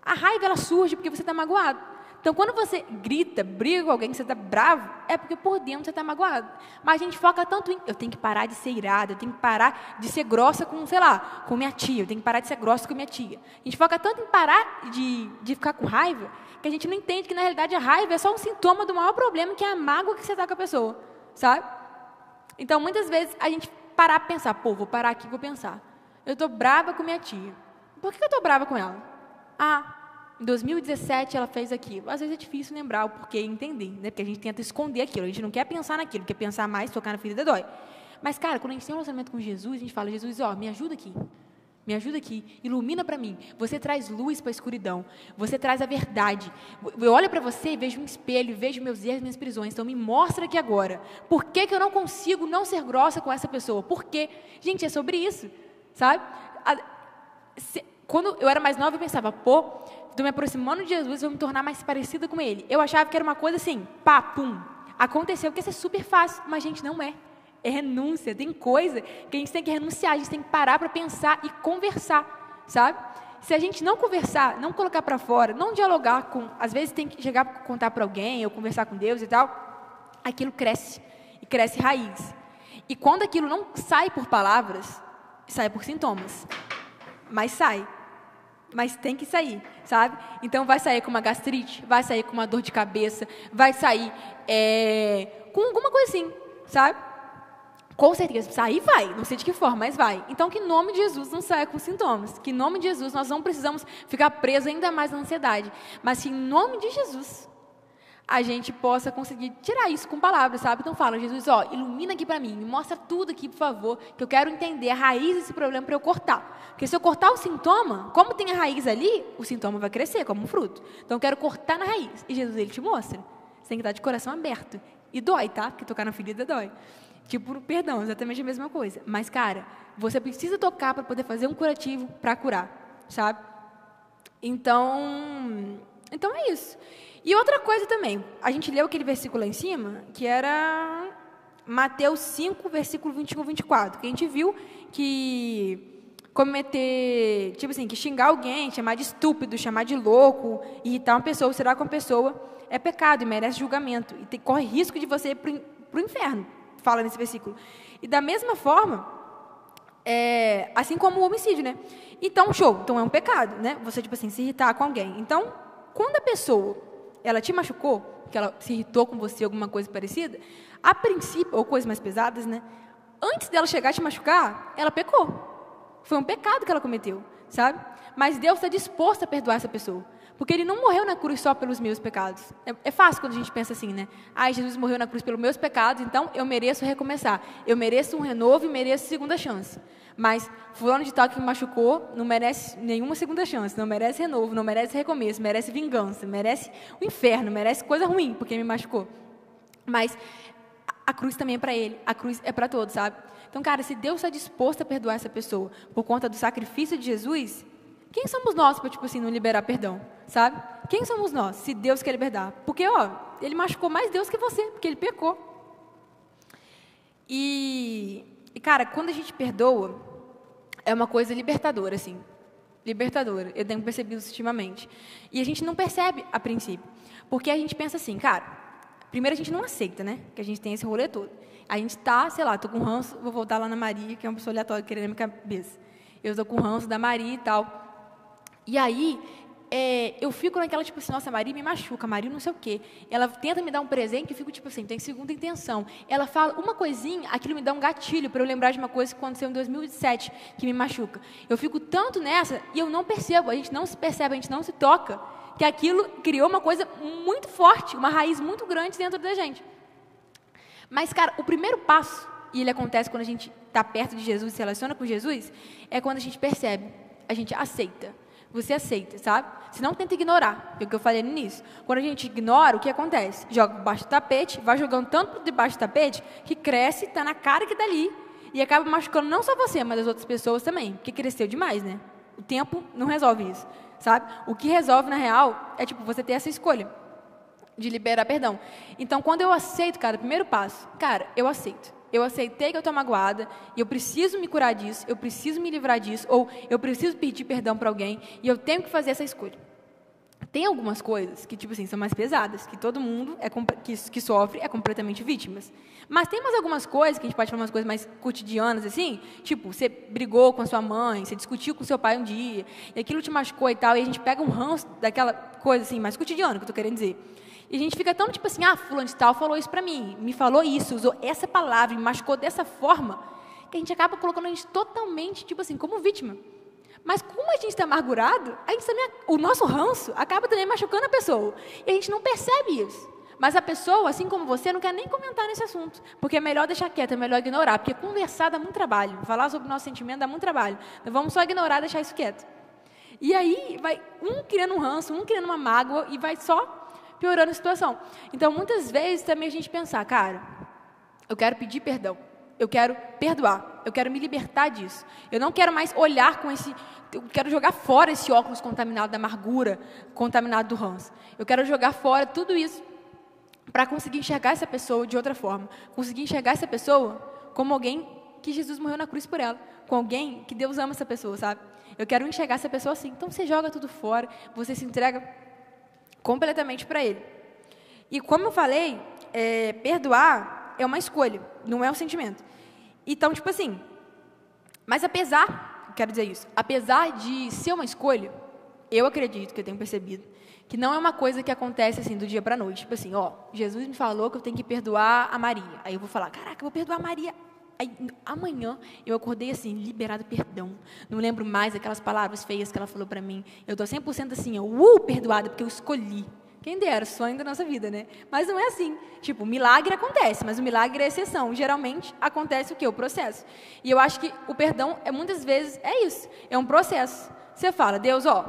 A raiva ela surge porque você está magoado. Então, quando você grita, briga com alguém, que você está bravo, é porque por dentro você está magoado. Mas a gente foca tanto em, eu tenho que parar de ser irada, eu tenho que parar de ser grossa com, sei lá, com minha tia, eu tenho que parar de ser grossa com minha tia. A gente foca tanto em parar de, de ficar com raiva, que a gente não entende que, na realidade, a raiva é só um sintoma do maior problema, que é a mágoa que você está com a pessoa sabe? Então, muitas vezes, a gente parar para pensar, pô, vou parar aqui vou pensar. Eu estou brava com minha tia. Por que eu estou brava com ela? Ah, em 2017 ela fez aquilo. Às vezes é difícil lembrar o porquê e entender, né? Porque a gente tenta esconder aquilo, a gente não quer pensar naquilo, quer pensar mais, tocar na ferida dói. Mas, cara, quando a gente tem um relacionamento com Jesus, a gente fala, Jesus, ó, me ajuda aqui. Me ajuda aqui, ilumina para mim. Você traz luz para a escuridão. Você traz a verdade. Eu olho para você e vejo um espelho, vejo meus erros, minhas prisões. Então me mostra aqui agora. Por que, que eu não consigo não ser grossa com essa pessoa? Por quê? Gente, é sobre isso, sabe? A, se, quando eu era mais nova, eu pensava, pô, estou me aproximando de Jesus, vou me tornar mais parecida com Ele. Eu achava que era uma coisa assim, pá, pum. Aconteceu, porque isso é super fácil, mas, gente, não é é renúncia. Tem coisa que a gente tem que renunciar, a gente tem que parar para pensar e conversar, sabe? Se a gente não conversar, não colocar para fora, não dialogar com, às vezes tem que chegar para contar para alguém ou conversar com Deus e tal, aquilo cresce e cresce raiz. E quando aquilo não sai por palavras, sai por sintomas. Mas sai. Mas tem que sair, sabe? Então vai sair com uma gastrite, vai sair com uma dor de cabeça, vai sair é, com alguma coisa assim, sabe? Com certeza, sair vai, não sei de que forma, mas vai. Então, que em nome de Jesus não saia com sintomas. Que em nome de Jesus nós não precisamos ficar presos ainda mais na ansiedade. Mas que em nome de Jesus a gente possa conseguir tirar isso com palavras, sabe? Então fala, Jesus, ó, ilumina aqui para mim, me mostra tudo aqui, por favor, que eu quero entender a raiz desse problema para eu cortar. Porque se eu cortar o sintoma, como tem a raiz ali, o sintoma vai crescer como um fruto. Então eu quero cortar na raiz. E Jesus, ele te mostra. Você tem que estar de coração aberto. E dói, tá? Porque tocar na ferida dói. Tipo, perdão, exatamente a mesma coisa. Mas, cara, você precisa tocar para poder fazer um curativo para curar, sabe? Então, então é isso. E outra coisa também, a gente leu aquele versículo lá em cima, que era Mateus 5, versículo 21 e 24, que a gente viu que cometer, tipo assim, que xingar alguém, chamar de estúpido, chamar de louco, irritar uma pessoa, será com uma pessoa, é pecado e merece julgamento. E tem, corre risco de você ir para o inferno, fala nesse versículo. E da mesma forma, é, assim como o homicídio, né? Então, show, então é um pecado, né? Você, tipo assim, se irritar com alguém. Então, quando a pessoa ela te machucou, que ela se irritou com você, alguma coisa parecida, a princípio, ou coisas mais pesadas, né? Antes dela chegar a te machucar, ela pecou. Foi um pecado que ela cometeu, sabe? Mas Deus está disposto a perdoar essa pessoa. Porque ele não morreu na cruz só pelos meus pecados. É, é, fácil quando a gente pensa assim, né? Ai, Jesus morreu na cruz pelos meus pecados, então eu mereço recomeçar. Eu mereço um renovo e mereço segunda chance. Mas fulano de tal que me machucou não merece nenhuma segunda chance, não merece renovo, não merece recomeço, merece vingança, merece o inferno, merece coisa ruim porque me machucou. Mas a cruz também é para ele, a cruz é para todos, sabe? Então, cara, se Deus está disposto a perdoar essa pessoa por conta do sacrifício de Jesus, quem somos nós para, tipo assim, não liberar perdão, sabe? Quem somos nós se Deus quer libertar? Porque, ó, ele machucou mais Deus que você, porque ele pecou. E, e cara, quando a gente perdoa, é uma coisa libertadora, assim. Libertadora. Eu tenho percebido isso ultimamente. E a gente não percebe a princípio. Porque a gente pensa assim, cara, primeiro a gente não aceita, né? Que a gente tem esse rolê todo. A gente tá, sei lá, tô com ranço, vou voltar lá na Maria, que é uma pessoa aleatória querendo minha cabeça. Eu tô com ranço da Maria e tal. E aí, é, eu fico naquela, tipo assim, nossa, a Maria me machuca, a Maria não sei o quê. Ela tenta me dar um presente, eu fico, tipo assim, tem segunda intenção. Ela fala uma coisinha, aquilo me dá um gatilho para eu lembrar de uma coisa que aconteceu em 2007, que me machuca. Eu fico tanto nessa e eu não percebo, a gente não se percebe, a gente não se toca, que aquilo criou uma coisa muito forte, uma raiz muito grande dentro da gente. Mas, cara, o primeiro passo, e ele acontece quando a gente está perto de Jesus, se relaciona com Jesus, é quando a gente percebe, a gente aceita você aceita, sabe? Se não tenta ignorar, é o que eu falei no início. Quando a gente ignora, o que acontece? Joga debaixo do tapete, vai jogando tanto debaixo do tapete que cresce, está na cara que dali tá e acaba machucando não só você, mas as outras pessoas também, porque cresceu demais, né? O tempo não resolve isso, sabe? O que resolve na real é tipo você ter essa escolha de liberar perdão. Então, quando eu aceito, cara, primeiro passo, cara, eu aceito eu aceitei que eu estou magoada e eu preciso me curar disso, eu preciso me livrar disso, ou eu preciso pedir perdão para alguém e eu tenho que fazer essa escolha. Tem algumas coisas que, tipo assim, são mais pesadas, que todo mundo é, que, que sofre é completamente vítimas. Mas tem mais algumas coisas, que a gente pode falar umas coisas mais cotidianas, assim, tipo, você brigou com a sua mãe, você discutiu com seu pai um dia, e aquilo te machucou e tal, e a gente pega um ranço daquela coisa, assim, mais cotidiana, que eu estou querendo dizer. E a gente fica tão tipo assim, ah, fulano de tal falou isso para mim, me falou isso, usou essa palavra, me machucou dessa forma, que a gente acaba colocando a gente totalmente, tipo assim, como vítima. Mas como a gente está amargurado, a gente também, o nosso ranço acaba também machucando a pessoa. E a gente não percebe isso. Mas a pessoa, assim como você, não quer nem comentar nesse assunto. Porque é melhor deixar quieto, é melhor ignorar. Porque conversar dá muito trabalho. Falar sobre o nosso sentimento dá muito trabalho. Então vamos só ignorar, deixar isso quieto. E aí vai um criando um ranço, um criando uma mágoa e vai só piorando a situação. Então, muitas vezes também a gente pensar, cara, eu quero pedir perdão, eu quero perdoar, eu quero me libertar disso. Eu não quero mais olhar com esse, eu quero jogar fora esse óculos contaminado da amargura, contaminado do ranço. Eu quero jogar fora tudo isso para conseguir enxergar essa pessoa de outra forma, conseguir enxergar essa pessoa como alguém que Jesus morreu na cruz por ela, com alguém que Deus ama essa pessoa, sabe? Eu quero enxergar essa pessoa assim. Então você joga tudo fora, você se entrega completamente para Ele. E como eu falei, é, perdoar é uma escolha, não é um sentimento. Então, tipo assim, mas apesar, quero dizer isso, apesar de ser uma escolha, eu acredito que eu tenho percebido que não é uma coisa que acontece assim do dia para noite. Tipo assim, ó, Jesus me falou que eu tenho que perdoar a Maria. Aí eu vou falar, caraca, eu vou perdoar a Maria. Aí, amanhã eu acordei assim, liberado perdão. Não lembro mais aquelas palavras feias que ela falou para mim. Eu estou 100% assim, ó, uh, perdoada, porque eu escolhi. Quem dera, sonho da nossa vida, né? Mas não é assim. Tipo, milagre acontece, mas o milagre é exceção. Geralmente acontece o quê? O processo. E eu acho que o perdão é muitas vezes é isso, é um processo. Você fala, Deus, ó,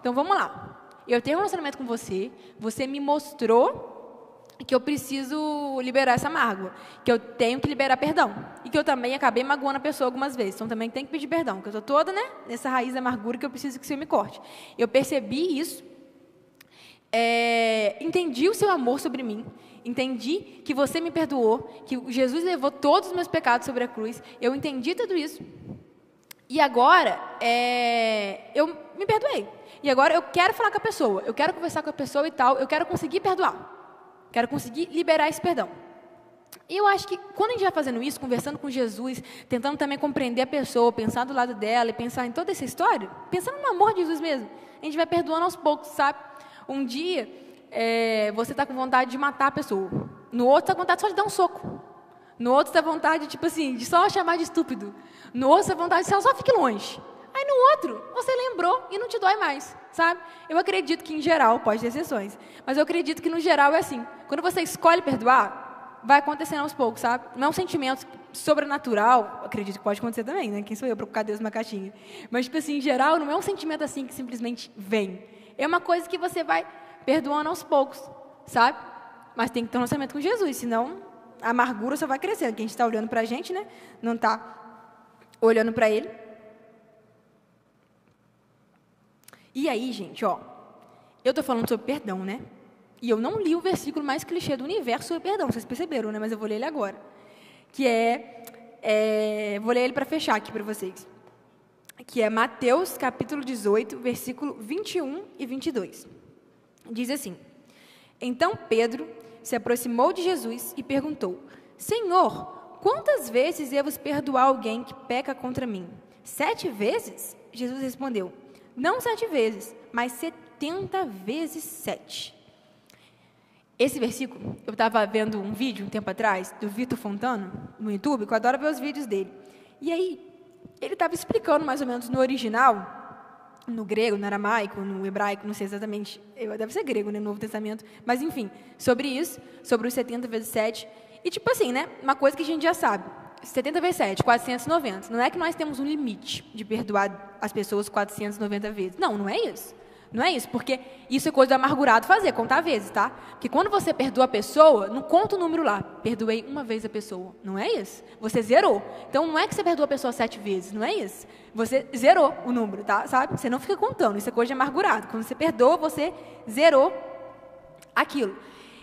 então vamos lá. Eu tenho um relacionamento com você, você me mostrou que eu preciso liberar essa mágoa, que eu tenho que liberar perdão. E que eu também acabei magoando a pessoa algumas vezes. Então também tenho que pedir perdão, que eu estou toda né, nessa raiz da amargura que eu preciso que você me corte. Eu percebi isso, é, entendi o seu amor sobre mim, entendi que você me perdoou, que Jesus levou todos os meus pecados sobre a cruz. Eu entendi tudo isso. E agora, é, eu me perdoei. E agora eu quero falar com a pessoa, eu quero conversar com a pessoa e tal, eu quero conseguir perdoar. Quero conseguir liberar esse perdão. E eu acho que quando a gente vai fazendo isso, conversando com Jesus, tentando também compreender a pessoa, pensar do lado dela e pensar em toda essa história, pensando no amor de Jesus mesmo, a gente vai perdoando aos poucos, sabe? Um dia é, você está com vontade de matar a pessoa, no outro está com vontade só de dar um soco, no outro está com vontade, tipo assim, de só chamar de estúpido, no outro está com vontade de só, só fique longe. Aí no outro, você lembrou e não te dói mais, sabe? Eu acredito que em geral, pode ter exceções, mas eu acredito que no geral é assim. Quando você escolhe perdoar, vai acontecendo aos poucos, sabe? Não é um sentimento sobrenatural, acredito que pode acontecer também, né? Quem sou eu para colocar Deus numa caixinha? Mas, tipo assim, em geral, não é um sentimento assim que simplesmente vem. É uma coisa que você vai perdoando aos poucos, sabe? Mas tem que ter um lançamento com Jesus, senão a amargura só vai crescendo. Quem está olhando para a gente, né? Não está olhando para Ele. E aí, gente, ó, eu estou falando sobre perdão, né? E eu não li o versículo mais clichê do universo sobre perdão, vocês perceberam, né? Mas eu vou ler ele agora. Que é, é vou ler ele para fechar aqui para vocês. Que é Mateus, capítulo 18, versículo 21 e 22. Diz assim: Então Pedro se aproximou de Jesus e perguntou: Senhor, quantas vezes devo perdoar alguém que peca contra mim? Sete vezes? Jesus respondeu: não sete vezes, mas setenta vezes sete. Esse versículo, eu estava vendo um vídeo um tempo atrás, do Vitor Fontana, no YouTube, que eu adoro ver os vídeos dele. E aí, ele estava explicando mais ou menos no original, no grego, no aramaico, no hebraico, não sei exatamente, deve ser grego, né, no Novo Testamento, mas enfim, sobre isso, sobre os 70 vezes 7. E tipo assim, né, uma coisa que a gente já sabe, 70 vezes 7, 490. Não é que nós temos um limite de perdoar as pessoas 490 vezes. Não, não é isso. Não é isso, porque isso é coisa do amargurado fazer, contar vezes, tá? Porque quando você perdoa a pessoa, não conta o número lá. Perdoei uma vez a pessoa. Não é isso. Você zerou. Então não é que você perdoa a pessoa sete vezes, não é isso. Você zerou o número, tá? Sabe? Você não fica contando. Isso é coisa de amargurado. Quando você perdoa, você zerou aquilo.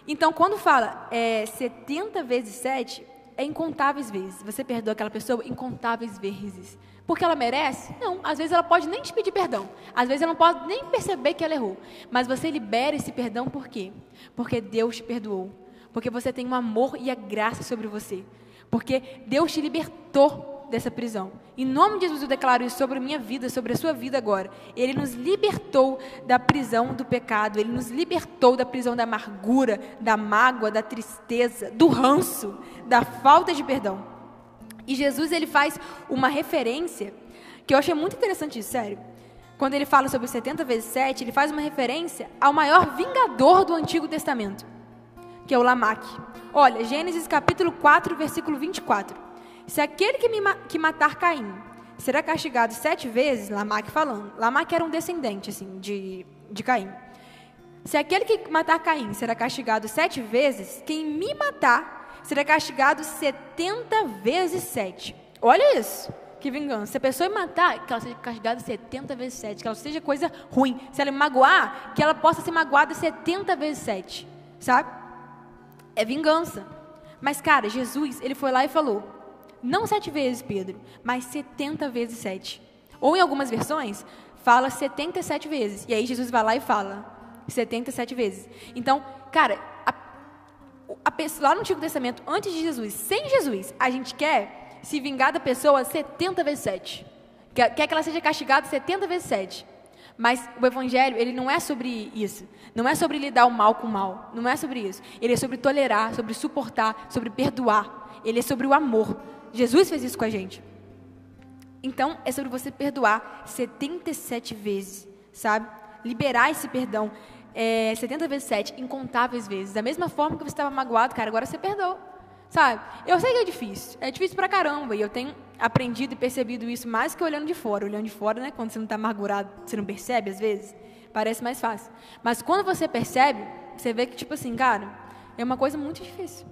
Então, quando fala é, 70 vezes 7, é incontáveis vezes. Você perdoa aquela pessoa incontáveis vezes. Porque ela merece? Não. Às vezes ela pode nem te pedir perdão. Às vezes ela não pode nem perceber que ela errou. Mas você libera esse perdão por quê? Porque Deus te perdoou. Porque você tem um amor e a graça sobre você. Porque Deus te libertou dessa prisão. Em nome de Jesus, eu declaro isso sobre a minha vida, sobre a sua vida agora. Ele nos libertou da prisão do pecado, ele nos libertou da prisão da amargura, da mágoa, da tristeza, do ranço, da falta de perdão. E Jesus, ele faz uma referência que eu achei muito interessante isso, sério. Quando ele fala sobre 70 vezes 7, ele faz uma referência ao maior vingador do Antigo Testamento, que é o Lamaque. Olha, Gênesis capítulo 4, versículo 24. Se aquele que, me, que matar Caim será castigado sete vezes, Lamarck falando. Lamarck era um descendente assim, de, de Caim. Se aquele que matar Caim será castigado sete vezes, quem me matar será castigado setenta vezes sete. Olha isso. Que vingança. Se a pessoa me matar, que ela seja castigada 70 vezes 7. Que ela seja coisa ruim. Se ela me magoar, que ela possa ser magoada 70 vezes 7. Sabe? É vingança. Mas, cara, Jesus, ele foi lá e falou: não sete vezes, Pedro, mas setenta vezes sete. Ou em algumas versões, fala 77 vezes. E aí Jesus vai lá e fala 77 vezes. Então, cara, a, a pessoa, lá no Antigo Testamento, antes de Jesus, sem Jesus, a gente quer se vingar da pessoa 70 vezes 7. Quer, quer que ela seja castigada 70 vezes 7. Mas o evangelho, ele não é sobre isso. Não é sobre lidar o mal com o mal. Não é sobre isso. Ele é sobre tolerar, sobre suportar, sobre perdoar. Ele é sobre o amor. Jesus fez isso com a gente. Então, é sobre você perdoar 77 vezes, sabe? Liberar esse perdão é, 70 vezes 7, incontáveis vezes. Da mesma forma que você estava magoado, cara, agora você perdoa. Sabe? Eu sei que é difícil. É difícil pra caramba. E eu tenho aprendido e percebido isso mais que olhando de fora. Olhando de fora, né? Quando você não está amargurado, você não percebe às vezes. Parece mais fácil. Mas quando você percebe, você vê que, tipo assim, cara, é uma coisa muito difícil.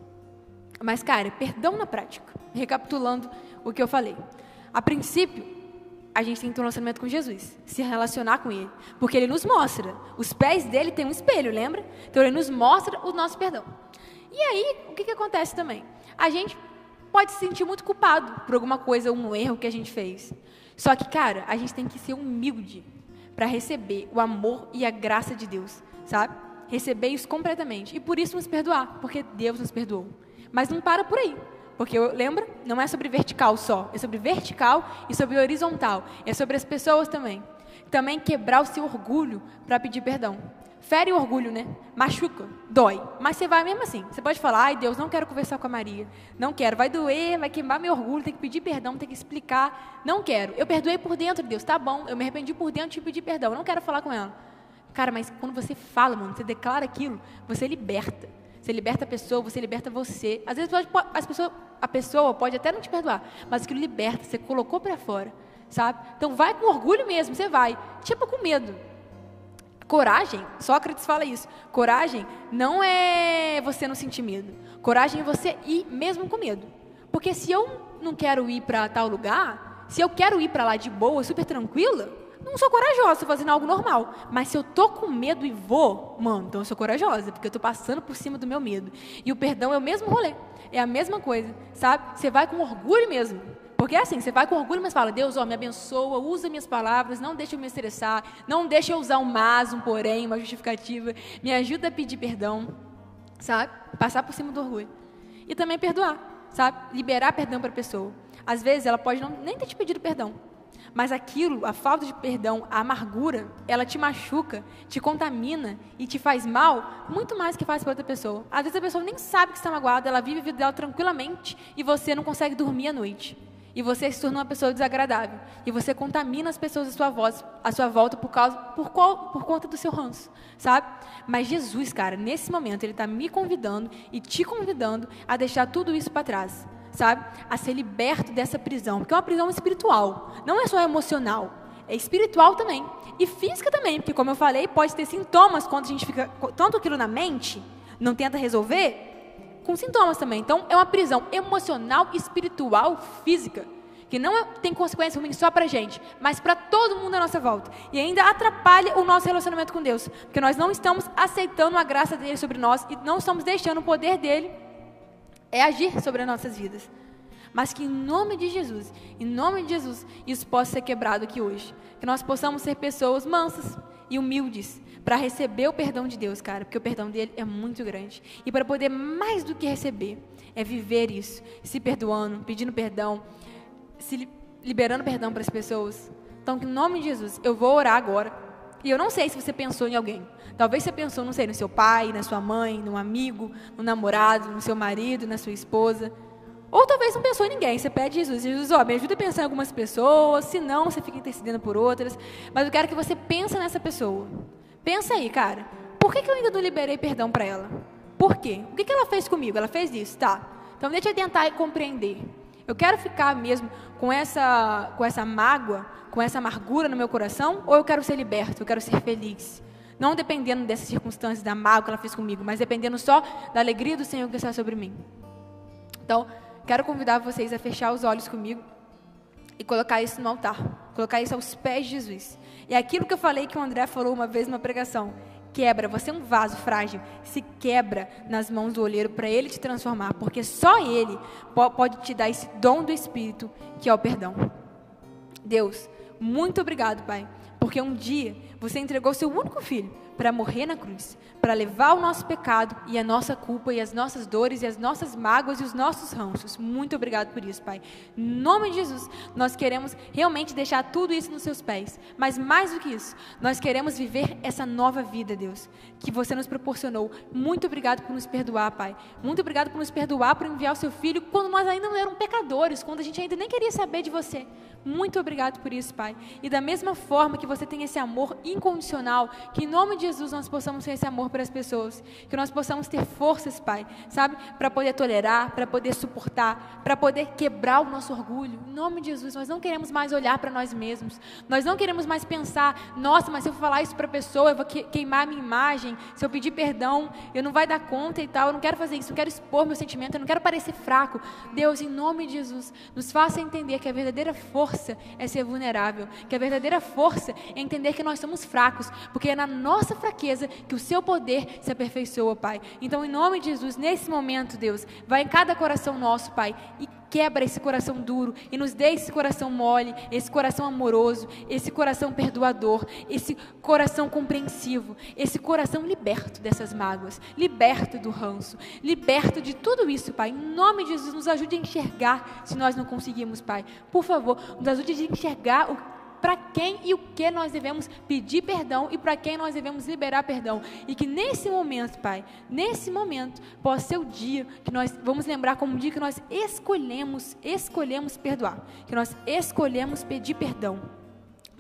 Mas, cara, perdão na prática. Recapitulando o que eu falei. A princípio, a gente tem que ter um relacionamento com Jesus, se relacionar com Ele, porque Ele nos mostra. Os pés dele têm um espelho, lembra? Então Ele nos mostra o nosso perdão. E aí, o que, que acontece também? A gente pode se sentir muito culpado por alguma coisa, um erro que a gente fez. Só que, cara, a gente tem que ser humilde para receber o amor e a graça de Deus, sabe? Receber isso completamente. E por isso nos perdoar, porque Deus nos perdoou. Mas não para por aí. Porque lembra? Não é sobre vertical só, é sobre vertical e sobre horizontal. É sobre as pessoas também. Também quebrar o seu orgulho para pedir perdão. Fere o orgulho, né? Machuca, dói. Mas você vai mesmo assim. Você pode falar, ai Deus, não quero conversar com a Maria. Não quero. Vai doer, vai queimar meu orgulho, tem que pedir perdão, tem que explicar. Não quero. Eu perdoei por dentro, Deus. Tá bom, eu me arrependi por dentro e pedir perdão. Não quero falar com ela. Cara, mas quando você fala, mano, você declara aquilo, você liberta. Você liberta a pessoa, você liberta você. Às vezes pode, as pessoas, a pessoa pode até não te perdoar, mas aquilo liberta, você colocou para fora, sabe? Então vai com orgulho mesmo, você vai. Tipo com medo. Coragem, Sócrates fala isso. Coragem não é você não sentir medo. Coragem é você ir mesmo com medo. Porque se eu não quero ir para tal lugar, se eu quero ir para lá de boa, super tranquila, não sou corajosa, fazendo algo normal. Mas se eu tô com medo e vou, mano, então eu sou corajosa, porque eu tô passando por cima do meu medo. E o perdão é o mesmo rolê. É a mesma coisa, sabe? Você vai com orgulho mesmo. Porque é assim, você vai com orgulho, mas fala, Deus, ó, me abençoa, usa minhas palavras, não deixa eu me estressar, não deixa eu usar um mas, um porém, uma justificativa, me ajuda a pedir perdão, sabe? Passar por cima do orgulho. E também perdoar, sabe? Liberar perdão para a pessoa. Às vezes ela pode não, nem ter te pedido perdão, mas aquilo, a falta de perdão, a amargura, ela te machuca, te contamina e te faz mal muito mais que faz para outra pessoa. Às vezes a pessoa nem sabe que está magoada, ela vive a vida dela tranquilamente e você não consegue dormir à noite. E você se torna uma pessoa desagradável. E você contamina as pessoas à sua, voz, à sua volta por, causa, por, qual, por conta do seu ranço, sabe? Mas Jesus, cara, nesse momento, Ele está me convidando e te convidando a deixar tudo isso para trás sabe? A ser liberto dessa prisão, porque é uma prisão espiritual, não é só emocional, é espiritual também e física também, porque como eu falei, pode ter sintomas quando a gente fica tanto aquilo na mente, não tenta resolver, com sintomas também. Então é uma prisão emocional, espiritual, física, que não é, tem consequência ruim só para gente, mas para todo mundo à nossa volta. E ainda atrapalha o nosso relacionamento com Deus, porque nós não estamos aceitando a graça dele sobre nós e não estamos deixando o poder dele é agir sobre as nossas vidas. Mas que em nome de Jesus, em nome de Jesus, isso possa ser quebrado aqui hoje. Que nós possamos ser pessoas mansas e humildes para receber o perdão de Deus, cara, porque o perdão dele é muito grande. E para poder mais do que receber, é viver isso, se perdoando, pedindo perdão, se liberando perdão para as pessoas. Então, que em nome de Jesus, eu vou orar agora. E eu não sei se você pensou em alguém. Talvez você pensou, não sei, no seu pai, na sua mãe, num amigo, no namorado, no seu marido, na sua esposa. Ou talvez não pensou em ninguém. Você pede Jesus, Jesus, ó, me ajuda a pensar em algumas pessoas, se não, você fica intercedendo por outras. Mas eu quero que você pense nessa pessoa. Pensa aí, cara. Por que, que eu ainda não liberei perdão para ela? Por quê? O que, que ela fez comigo? Ela fez isso, tá? Então deixa eu tentar compreender. Eu quero ficar mesmo com essa, com essa mágoa, com essa amargura no meu coração, ou eu quero ser liberto, eu quero ser feliz? Não dependendo dessas circunstâncias, da mágoa que ela fez comigo, mas dependendo só da alegria do Senhor que está sobre mim. Então, quero convidar vocês a fechar os olhos comigo e colocar isso no altar, colocar isso aos pés de Jesus. E é aquilo que eu falei que o André falou uma vez numa pregação, quebra, você é um vaso frágil, se quebra nas mãos do olheiro para ele te transformar, porque só ele pode te dar esse dom do Espírito, que é o perdão. Deus, muito obrigado, Pai, porque um dia Você entregou seu único filho para morrer na cruz, para levar o nosso pecado e a nossa culpa e as nossas dores e as nossas mágoas e os nossos ranços. Muito obrigado por isso, Pai. Em nome de Jesus, nós queremos realmente deixar tudo isso nos seus pés. Mas mais do que isso, nós queremos viver essa nova vida, Deus, que você nos proporcionou. Muito obrigado por nos perdoar, Pai. Muito obrigado por nos perdoar, por enviar o seu filho quando nós ainda não éramos pecadores, quando a gente ainda nem queria saber de você. Muito obrigado por isso, Pai. E da mesma forma que você tem esse amor incondicional, que em nome de Jesus nós possamos ter esse amor para as pessoas, que nós possamos ter forças, Pai, sabe, para poder tolerar, para poder suportar, para poder quebrar o nosso orgulho. Em nome de Jesus, nós não queremos mais olhar para nós mesmos. Nós não queremos mais pensar, nossa, mas se eu falar isso para a pessoa, eu vou queimar a minha imagem. Se eu pedir perdão, eu não vai dar conta e tal. Eu não quero fazer isso, eu quero expor meu sentimento, eu não quero parecer fraco. Deus, em nome de Jesus, nos faça entender que a verdadeira força é ser vulnerável, que a verdadeira força é entender que nós somos fracos, porque é na nossa fraqueza que o seu poder se aperfeiçoa, Pai. Então, em nome de Jesus, nesse momento, Deus, vai em cada coração nosso, Pai, e quebra esse coração duro e nos dê esse coração mole, esse coração amoroso, esse coração perdoador, esse coração compreensivo, esse coração liberto dessas mágoas, liberto do ranço, liberto de tudo isso, Pai. Em nome de Jesus, nos ajude a enxergar se nós não conseguimos, Pai. Por favor, nos ajude a enxergar o para quem e o que nós devemos pedir perdão e para quem nós devemos liberar perdão. E que nesse momento, Pai, nesse momento, possa ser o dia que nós vamos lembrar como um dia que nós escolhemos, escolhemos perdoar, que nós escolhemos pedir perdão.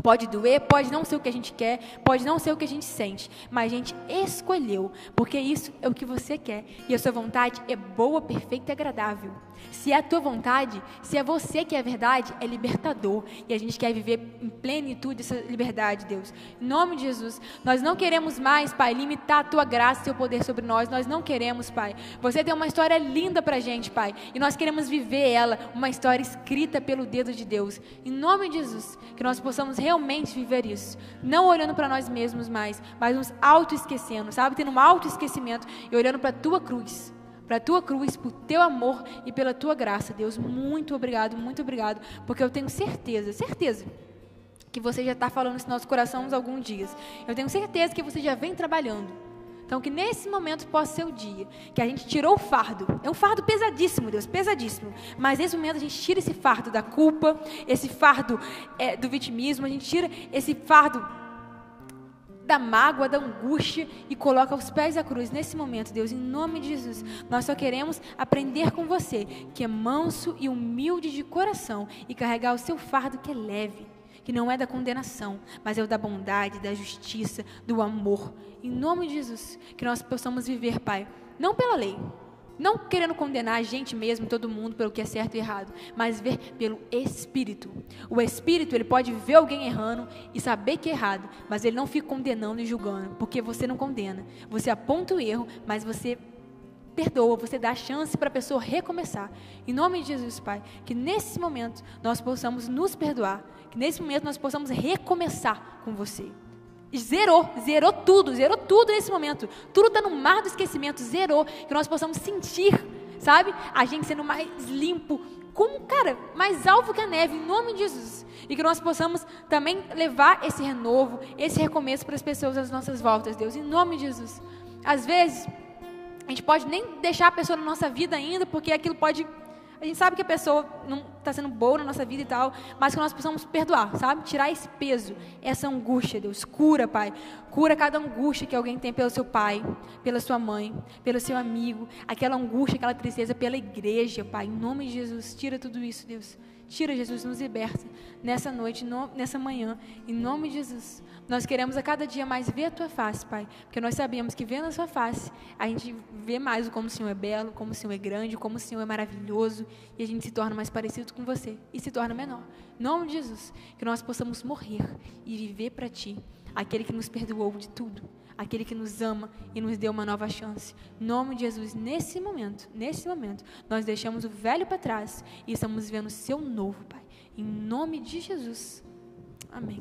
Pode doer, pode não ser o que a gente quer, pode não ser o que a gente sente, mas a gente escolheu, porque isso é o que você quer e a sua vontade é boa, perfeita e agradável. Se é a tua vontade, se é você que é a verdade, é libertador. E a gente quer viver em plenitude essa liberdade, Deus. Em nome de Jesus, nós não queremos mais, Pai, limitar a tua graça e teu poder sobre nós. Nós não queremos, Pai. Você tem uma história linda pra gente, Pai. E nós queremos viver ela, uma história escrita pelo dedo de Deus. Em nome de Jesus, que nós possamos realmente viver isso. Não olhando para nós mesmos mais, mas nos auto-esquecendo, sabe? Tendo um auto-esquecimento e olhando para a tua cruz para a tua cruz, por teu amor e pela tua graça, Deus. Muito obrigado, muito obrigado, porque eu tenho certeza, certeza, que você já está falando isso no nosso coração há alguns dias. Eu tenho certeza que você já vem trabalhando. Então, que nesse momento possa ser o dia que a gente tirou o fardo. É um fardo pesadíssimo, Deus, pesadíssimo. Mas nesse momento a gente tira esse fardo da culpa, esse fardo é, do vitimismo, a gente tira esse fardo da mágoa, da angústia e coloca aos pés da cruz. Nesse momento, Deus, em nome de Jesus, nós só queremos aprender com você, que é manso e humilde de coração, e carregar o seu fardo que é leve, que não é da condenação, mas é o da bondade, da justiça, do amor. Em nome de Jesus, que nós possamos viver, Pai, não pela lei, não querendo condenar a gente mesmo, todo mundo, pelo que é certo e errado, mas ver pelo Espírito. O Espírito, ele pode ver alguém errando e saber que é errado, mas ele não fica condenando e julgando, porque você não condena. Você aponta o erro, mas você perdoa, você dá a chance para a pessoa recomeçar. Em nome de Jesus, Pai, que nesse momento nós possamos nos perdoar, que nesse momento nós possamos recomeçar com você. Zerou, zerou tudo, zerou tudo nesse momento. Tudo está no mar do esquecimento, zerou. Que nós possamos sentir, sabe? A gente sendo mais limpo, como, cara, mais alvo que a neve, em nome de Jesus. E que nós possamos também levar esse renovo, esse recomeço para as pessoas às nossas voltas, Deus, em nome de Jesus. Às vezes, a gente pode nem deixar a pessoa na nossa vida ainda, porque aquilo pode a gente sabe que a pessoa não está sendo boa na nossa vida e tal, mas que nós possamos perdoar, sabe? Tirar esse peso, essa angústia, Deus. Cura, Pai. Cura cada angústia que alguém tem pelo seu pai, pela sua mãe, pelo seu amigo. Aquela angústia, aquela tristeza pela igreja, Pai. Em nome de Jesus, tira tudo isso, Deus. Tira, Jesus, nos liberta nessa noite, no, nessa manhã, em nome de Jesus. Nós queremos a cada dia mais ver a tua face, Pai, porque nós sabemos que vendo a sua face, a gente vê mais como o Senhor é belo, como o Senhor é grande, como o Senhor é maravilhoso, e a gente se torna mais parecido com você e se torna menor. Em nome de Jesus, que nós possamos morrer e viver para Ti, aquele que nos perdoou de tudo, aquele que nos ama e nos deu uma nova chance. Em nome de Jesus, nesse momento, nesse momento, nós deixamos o velho para trás e estamos vendo o Seu novo, Pai. Em nome de Jesus. Amém.